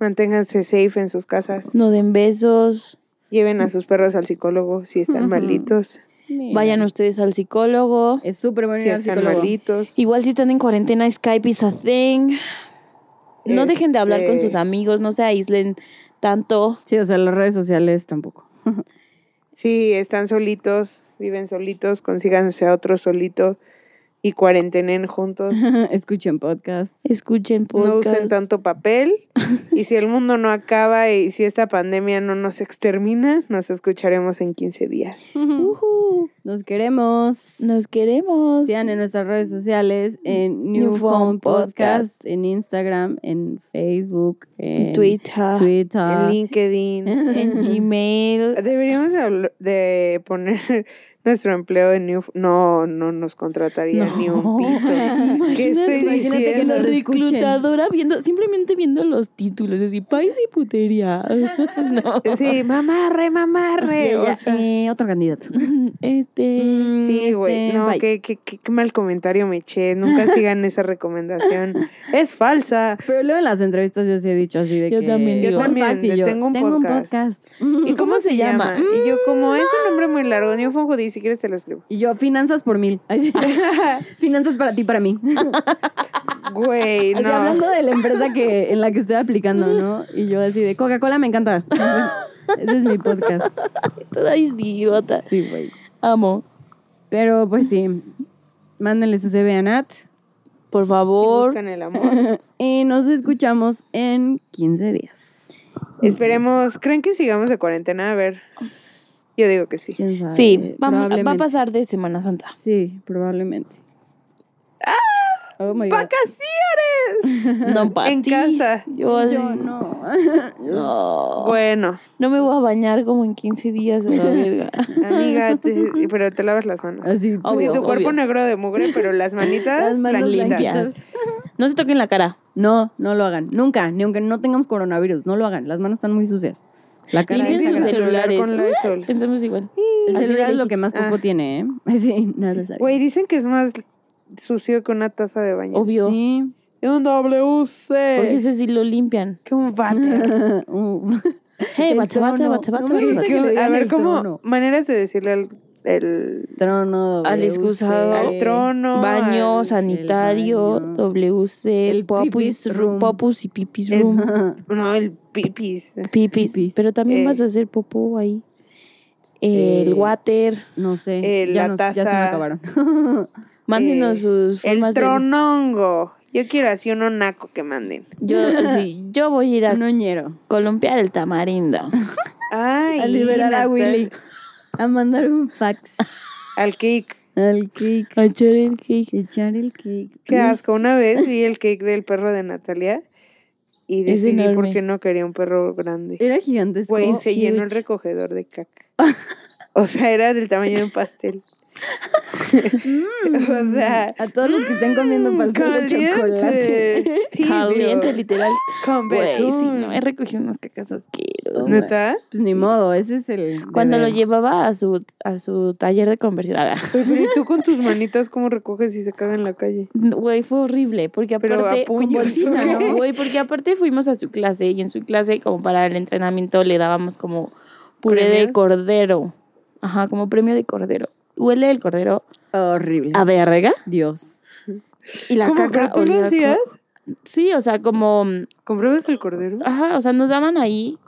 manténganse safe en sus casas, No den besos. lleven a sus perros al psicólogo si están malditos, Vayan ustedes al psicólogo. Es súper bueno si ir al están psicólogo. malditos. Igual si están en cuarentena, Skype is a thing. No dejen de hablar con Este- sus amigos, no se aíslen tanto. Sí, o sea, las redes sociales tampoco. Si están solitos, viven solitos, consíganse a otro solito y cuarentenen juntos. Escuchen podcasts. Escuchen No usen tanto papel. Y si el mundo no acaba y si esta pandemia no nos extermina, nos escucharemos en 15 días. Ujú. Nos queremos. Nos queremos. Sigan en nuestras redes sociales, en New New Phone Phone Podcast. Podcast, en Instagram, en Facebook, en Twitter, Twitter. En LinkedIn. en Gmail. Deberíamos de poner nuestro empleo en New... No, no nos contrataría ni un pito. ¿Qué estoy Imagínate que diciendo? la nos reclutadora viendo, simplemente viendo los títulos, así, país y putería. no. Sí, mamarre, mamarre. Y o sea, eh, otro candidato. Este. Mm, Sí, güey. este, No, qué, qué, qué, qué mal comentario me eché. Nunca sigan esa recomendación. Es falsa. Pero luego en las entrevistas yo sí he dicho así de Yo que... también Yo digo. También, yo yo, tengo un podcast. podcast. ¿Y cómo, se, llama? Y yo, como es un nombre muy largo, New Phone Judí, si quieres te lo escribo. Y yo, finanzas por mil. Finanzas para ti, para mí. Güey, Así no. hablando de la empresa que, en la que estoy aplicando, ¿no? Y yo así de Coca-Cola me encanta. Ese es mi podcast. Toda idiota. Sí, güey. Amo. Pero pues sí, mándenle su CV a Nat. Por Y favor. buscan el amor. Y nos escuchamos en 15 días. Esperemos, ¿creen que sigamos de cuarentena? A ver. Yo digo que sí. ¿Quién sabe? Sí, va, va a pasar de Semana Santa. Sí, probablemente. ¡Ah! Oh my God. ¡Vacaciones! No, para En casa. Yo, no. no. Bueno, No me voy a bañar como en 15 días a la verga. amiga, te- pero te lavas las manos. Así. Obvio, tu cuerpo obvio. negro de mugre, pero las manitas Las manos blanquitas. No se toquen la cara. No, no lo hagan. Nunca, ni aunque no tengamos coronavirus, no lo hagan. Las manos están muy sucias. La cara Limpien es sus celulares. con Lysol. Pensamos igual. El celular de es lo que más lejitos. poco Ah. tiene, ¿eh? Sí, nada sabía. Güey, dicen que es más sucio que una taza de baño. Obvio. Sí. Y un WC. Porque ese sí lo limpian. Que un váter. Hey, No que le Que- digan a ver, ¿cómo? trono. Maneras de decirle al el, trono. Al WC, excusado. al trono. Baño, al- sanitario, baño. WC, El popus, room, popus y pipis El- room. no, el pipis. Pipis. pipis. Pero también Eh. vas a hacer popó ahí. El Eh, water. No sé. Eh, ya, la nos- ya se me acabaron. Mándenos Eh, sus El formas de... tronongo. Yo quiero así uno naco que manden. Yo, sí, yo voy a ir a Un oñero. columpiar el tamarindo. Ay, A liberar a. Willy. A mandar un fax. Al cake. Al cake. A echar el cake. Echar el cake. Qué asco. Una vez vi el cake del perro de Natalia y decidí enorme. porque no quería un perro grande. Era gigantesco. Güey, se llenó el recogedor de caca. O sea, era del tamaño de un pastel. o sea, A todos los que estén comiendo pastel de chocolate. caliente, tibio, Caliente, literal. con Güey, betún. sí, no, he recogido unas cacas asquerosas. ¿Neta? Pues ni modo, ese es el. Cuando lo llevaba a su, a su taller de conversión. ah, Pero ¿y tú con tus manitas cómo recoges y se caga en la calle? Güey, fue horrible, porque Pero a aparte... puños, bolsita, ¿no? ¿no? Güey, porque aparte fuimos a su clase y en su clase, como para el entrenamiento, le dábamos como puré de cordero. Ajá, como premio de cordero. Huele el cordero Horrible. a verga. Dios. Y la ¿Cómo caca que tú lo hacías? Sí, o sea, como... ¿Comprabas el cordero? Ajá, o sea, nos daban ahí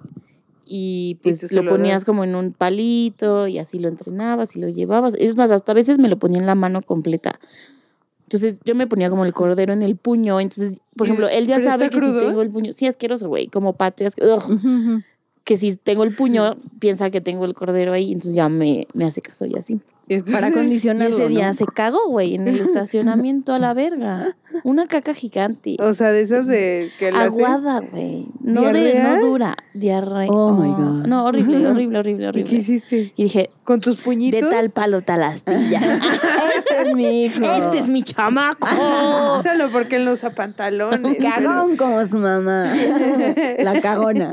y pues lo ponías como en un palito y así lo entrenabas y lo llevabas. Es más, hasta a veces me lo ponía en la mano completa. Entonces yo me ponía como el cordero en el puño. Entonces, por ejemplo, él ya ¿pero sabe que si tengo el puño, sí, asqueroso, güey, como pateas, ugh, que si tengo el puño, piensa que tengo el cordero ahí, entonces ya me, me hace caso y así. Entonces- Para Y condicionarlo. ese día ¿no? se cagó, güey, en el estacionamiento a la verga. Una caca gigante. O sea, de esas de que Aguada, güey. No, de, no dura. Diarrea. Oh, my God. No, horrible, horrible, horrible, ¿Y qué horrible. hiciste? Y dije, ¿Con tus de puñitos? tal palo, tal astilla. Este es mi hijo. este es mi chamaco. Solo porque él no usa pantalones. Cagón como su mamá. La cagona.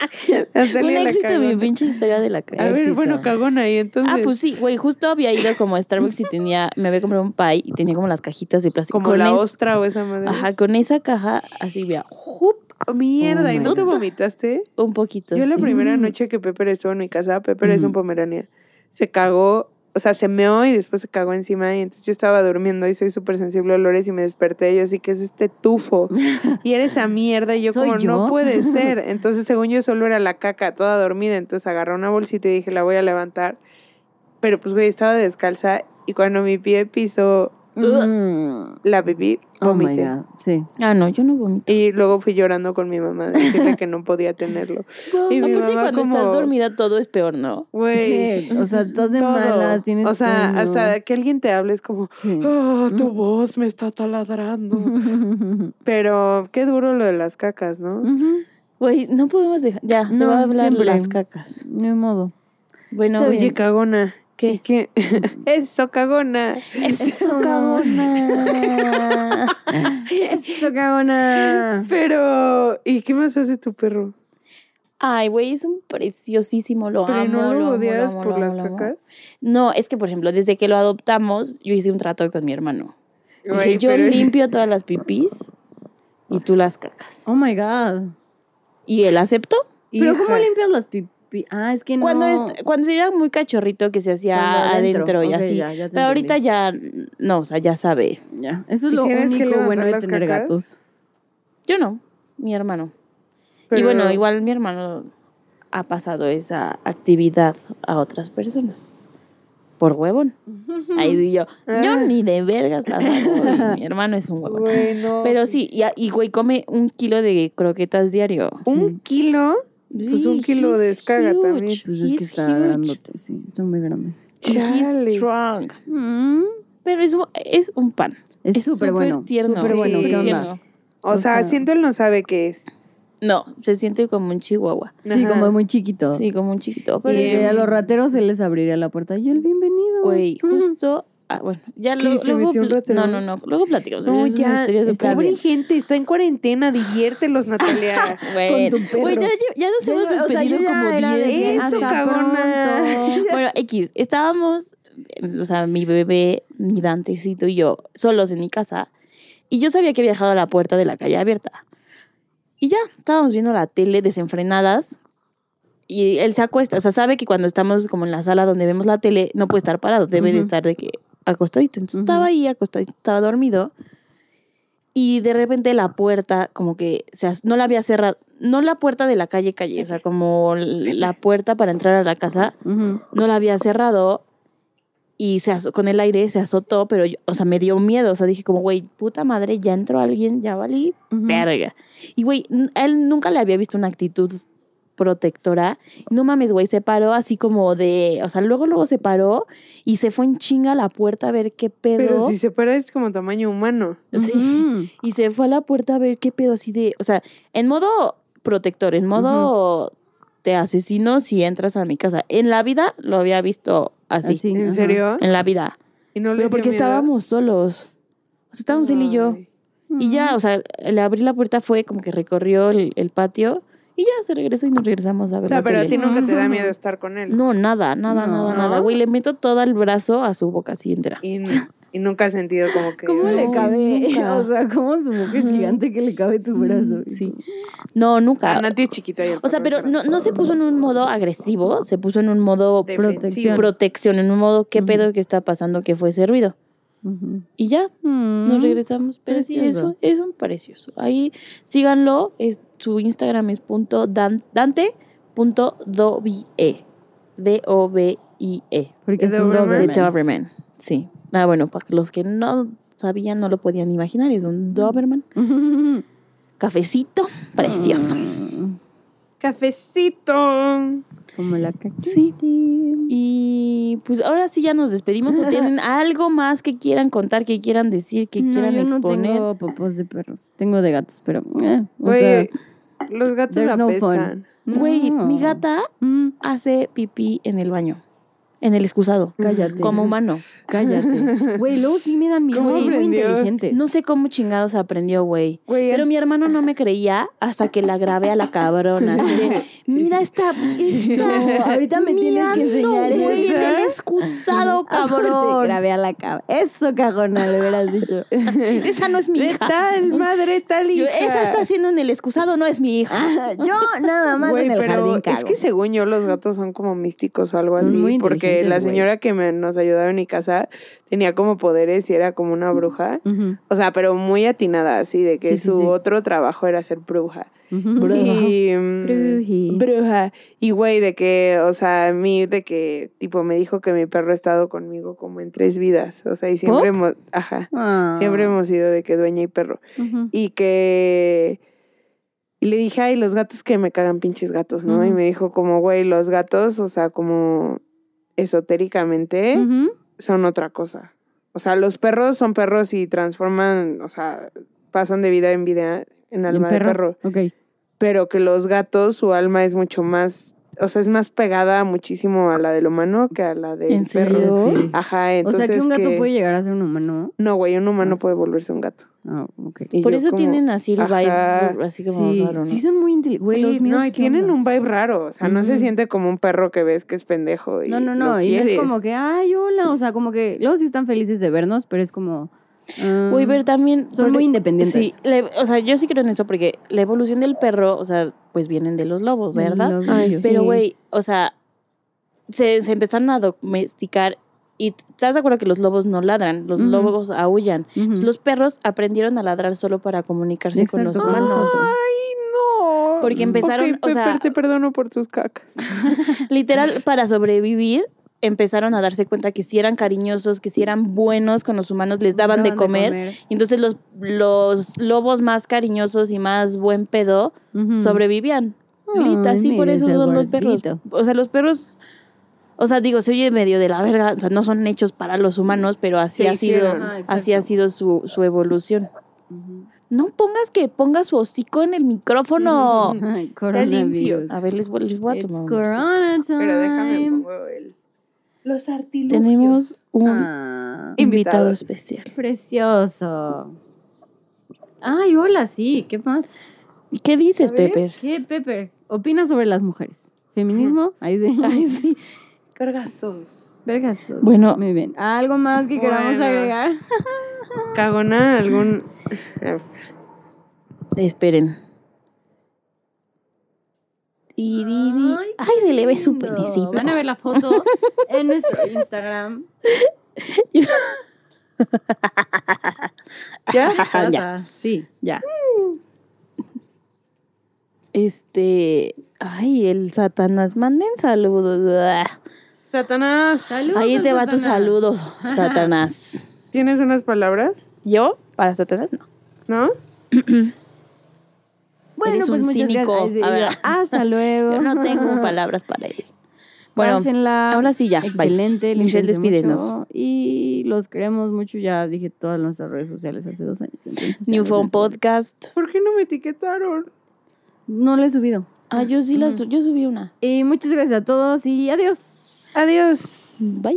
Un éxito cagó. mi pinche historia de la A caca. ver, éxito. bueno, cagón ahí, entonces. Ah, pues sí, güey, justo había ido como a Starbucks y tenía, me había comprado un pie y tenía como las cajitas de plástico. Como Con la es- ostra o esa madre. Ajá, con esa caja así, vea, ¡jup! Oh, mierda, ¿y no te vomitaste? un poquito. Yo la primera noche que Pepper estuvo en mi casa, Pepper es un pomerania, se cagó, o sea, se meó y después se cagó encima y entonces yo estaba durmiendo y soy súper sensible a olores y me desperté y yo así que es este tufo y era esa mierda y yo ¿Soy como no puede ser, entonces según yo solo era la caca toda dormida, entonces agarré una bolsita y dije la voy a levantar, pero pues güey estaba descalza y cuando mi pie pisó Mm. La pipí, Oh vomité. Sí. Ah, no, yo no vomito. y luego fui llorando con mi mamá de decirle que no podía tenerlo. Y mi Aparte, mamá cuando como, estás dormida todo es peor, ¿no? Güey. Sí, o sea, estás de todo. malas, tienes O sea, sueño. hasta que alguien te hable es como, Sí. "Ah, tu voz me está taladrando. Pero qué duro lo de las cacas, ¿no? Güey, no podemos dejar. Ya, se No, va a hablar siempre. las cacas. Ni modo. Bueno, Oye, bien. cagona. ¿Qué? ¿Y qué? Eso, cagona. Eso, cagona. Eso, cagona. Pero, ¿y qué más hace tu perro? Ay, güey, es un preciosísimo, lo ¿Pero amo. no lo odias amo, por las amo. cacas? No, es que, por ejemplo, desde que lo adoptamos, yo hice un trato con mi hermano. Dije, yo pero limpio todas las pipís y tú las cacas. Oh my God. Y él aceptó. Pero ¿cómo limpias las pipí? Ah, es que no. Cuando, est- cuando era muy cachorrito que se hacía adentro, adentro, y así. ya, ya te Pero ahorita ya, no, o sea, ya sabe. Ya, eso es ¿Y lo único bueno de tener cacas? gatos. Yo no, mi hermano. Y bueno, igual mi hermano ha pasado esa actividad a otras personas. Por huevón. Ahí sí yo. Yo Ah. ni de vergas las hago. mi hermano es un huevón. Pero sí, y, y güey, come un kilo de croquetas diario. ¿Un kilo? Pues un Sí, kilo de he's escaga huge. también. Pues es que He's está huge. grandote, sí, está muy grande. He's Chale. strong. Mm, Pero es, un- es un pan. Es súper bueno, tierno. súper bueno, súper ¿qué onda? O, O sea, sea- siento él no sabe qué es. No, se siente como un chihuahua. Sí, Ajá. como muy chiquito. Sí, como un chiquito. Pero y es a los rateros se les abriría la puerta. Y el bienvenido. Güey, justo. Ah, bueno, ya ¿Qué, lo- se luego. metió un ratero? No, no, no. Luego platicamos. No, ya. historia Está súper pobre bien. gente, está en cuarentena, diviértelos, Natalia. Bueno, güey, ya, lle- ya nos Yo- hemos o sea, despedido ya como era de 10 que veces. Eso, pronto. Bueno, X, estábamos, o sea, mi bebé, mi Dantecito y yo, solos en mi casa. Y yo sabía que había dejado la puerta de la calle abierta. Y ya, estábamos viendo la tele desenfrenadas. Y él se acuesta, o sea, sabe que cuando estamos como en la sala donde vemos la tele, no puede estar parado, debe de estar de que acostadito. Entonces estaba ahí acostadito, estaba dormido. Y de repente la puerta, como que se as- no la había cerrado, no la puerta de la calle calle, o sea, como la puerta para entrar a la casa, no la había cerrado y se con el aire se azotó, pero, yo- o sea, me dio miedo. O sea, dije como, güey, puta madre, ya entró alguien, ya valí, verga. Y, güey, él nunca le había visto una actitud protectora. No mames, güey, se paró así como de, o sea, luego, luego se paró y se fue en chinga a la puerta a ver qué pedo. Pero si se para es como tamaño humano. Sí. Y se fue a la puerta a ver qué pedo así de, o sea, en modo protector, en modo te asesino si entras a mi casa. En la vida lo había visto así. Así, ¿En ajá. serio? En la vida. Y no Pero porque estábamos solos. O sea, estábamos él y yo. Y ya, o sea, le abrí la puerta, fue como que recorrió el, el patio y ya se regresó y nos regresamos a ver O sea, la pero a tele. ti nunca te da miedo estar con él. No, nada, nada, No. nada, ¿No? nada. Güey, le meto todo el brazo a su boca así entera. Y, y nunca has sentido como que. ¿Cómo le No, cabe? nunca. O sea, ¿cómo su boca es gigante que le cabe tu brazo? Sí. No, nunca. Nati es chiquita y O sea, pero no, no se puso en un modo agresivo, se puso en un modo protección. protección, en un modo qué pedo que está pasando, que fue ese ruido. Y ya, nos Mm. regresamos. Pero sí, Precioso. eso es un precioso. Ahí síganlo. Es, su Instagram es punto dan, dante.dovie. D-O-B-I-E. Porque es ¿De un Doberman? De Doberman. Doberman. Sí. Ah, bueno, para los que no sabían, no lo podían imaginar, es un Doberman. Cafecito, precioso. Cafecito. Como la caquita. Sí. Y pues ahora sí ya nos despedimos. ¿O tienen algo más que quieran contar, que quieran decir, que No, quieran yo exponer? No tengo popos de perros. Tengo de gatos, pero. eh, o sea, los gatos there's no apestan. Güey, no. mi gata Mm, hace pipí en el baño. En el excusado. cállate. Como humano. Cállate. Güey, luego sí me dan miedo. ¿Cómo Son muy inteligentes. No sé cómo chingados aprendió, güey. Güey, Pero mi hermano no me creía hasta que la grabé a la cabrona. así de, Mira esta, ahorita me tienes que enseñar güey, el excusado, cabrón. grabé a la cama. Eso, cagona, le hubieras dicho. Esa no es mi de hija. tal madre, tal Yo, hija. esa está haciendo en el excusado, no es mi hija. Ah, Yo nada más Güey, en el pero jardín es que según yo los gatos son como místicos o algo Son así. muy porque la señora que me, nos ayudaba en mi casa tenía como poderes y era como una bruja. O sea, pero muy atinada, así, de que Sí, su sí. otro trabajo era ser bruja. Y, mm, bruja. Y güey, de que, o sea, a mí, de que, tipo, me dijo que mi perro ha estado conmigo como en tres vidas. O sea, y siempre hemos, ajá, Ah. siempre hemos sido de que dueña y perro. Y que, y le dije, ay, los gatos que me cagan pinches gatos, ¿no? Y me dijo como, güey, los gatos, o sea, como esotéricamente son otra cosa. O sea, los perros son perros y transforman, o sea, pasan de vida en vida en ¿En alma de perro. Pero que los gatos, su alma es mucho más, o sea, es más pegada muchísimo a la del humano que a la del ¿En perro. serio? Ajá, O entonces sea, que un gato que- puede llegar a ser un humano. No, güey, un humano puede volverse un gato. Ah, ok. Y Por eso como, tienen así el ajá. vibe así como sí, raro, ¿no? sí son muy inteligentes. Sí, los míos, no, y ¿qué tienen onda? un vibe raro, o sea, no se Ujú. siente como un perro que ves que es pendejo. Y No, no, lo no. Y no es como que, ay, hola. O sea, como que luego sí están felices de vernos, pero es como. Ah, Uy, pero también... Son porque- muy independientes. Sí, o sea, yo sí creo en eso porque la evolución del perro, o sea, pues vienen de los lobos, ¿verdad? Ay, Pero, Sí. güey, o sea, se, se empezaron a domesticar y ¿estás de acuerdo que los lobos no ladran? Los lobos aullan. Los perros aprendieron a ladrar solo para comunicarse con los humanos. Ay, no. Porque empezaron, Ok, o sea- te perdono por tus cacas. Literal, para sobrevivir, empezaron a darse cuenta que si eran cariñosos, que si eran buenos con los humanos, les daban, de, comer. Y entonces los, los lobos más cariñosos y más buen pedo sobrevivían. Lita, sí, por eso son los perros. O sea, los perros, o sea, digo, se oye medio de la verga, o sea, no son hechos para los humanos, pero así ha sido. Ah, así ha sido su, su evolución. No pongas que ponga su hocico en el micrófono. Coronavirus. A ver, les, voy- les voy a tomar un corona time. Pero déjame pongo el... Los artilugios. Tenemos un Ah, invitado Invitado. especial. precioso. Ay, hola, sí. ¿Qué más? ¿Qué dices, Pepper? ¿Qué, Pepper? ¿Opinas sobre las mujeres? ¿Feminismo? Ahí sí. Ahí sí. Vergazos. Bueno. Muy bien. ¿Algo más que queramos agregar? Cagona, algún... Esperen. Tiriri. Ay, se le ve su lindo. penecito. Van a ver la foto en nuestro Instagram. ¿Ya? Ya. Sí, ya. Este. Ay, el Satanás. Manden saludos. Ah. Satanás. Saludos Ahí te va tu saludo, Satanás. ¿Tienes unas palabras? ¿Yo? Para Satanás, no. ¿No? Bueno, Eres pues un muchas cínico. gracias. A ver. Hasta luego. Yo no tengo palabras para él. Bueno, Pásenla. ahora sí ya, bye. Excelente. Michelle, límpiense despídenos. mucho. Y los queremos mucho. Ya dije todas nuestras redes sociales hace dos años. Entonces New Phone. Podcast. ¿Por qué no me etiquetaron? No lo he subido. Ah, yo sí la su- yo subí una. Y muchas gracias a todos y adiós. Adiós. Bye.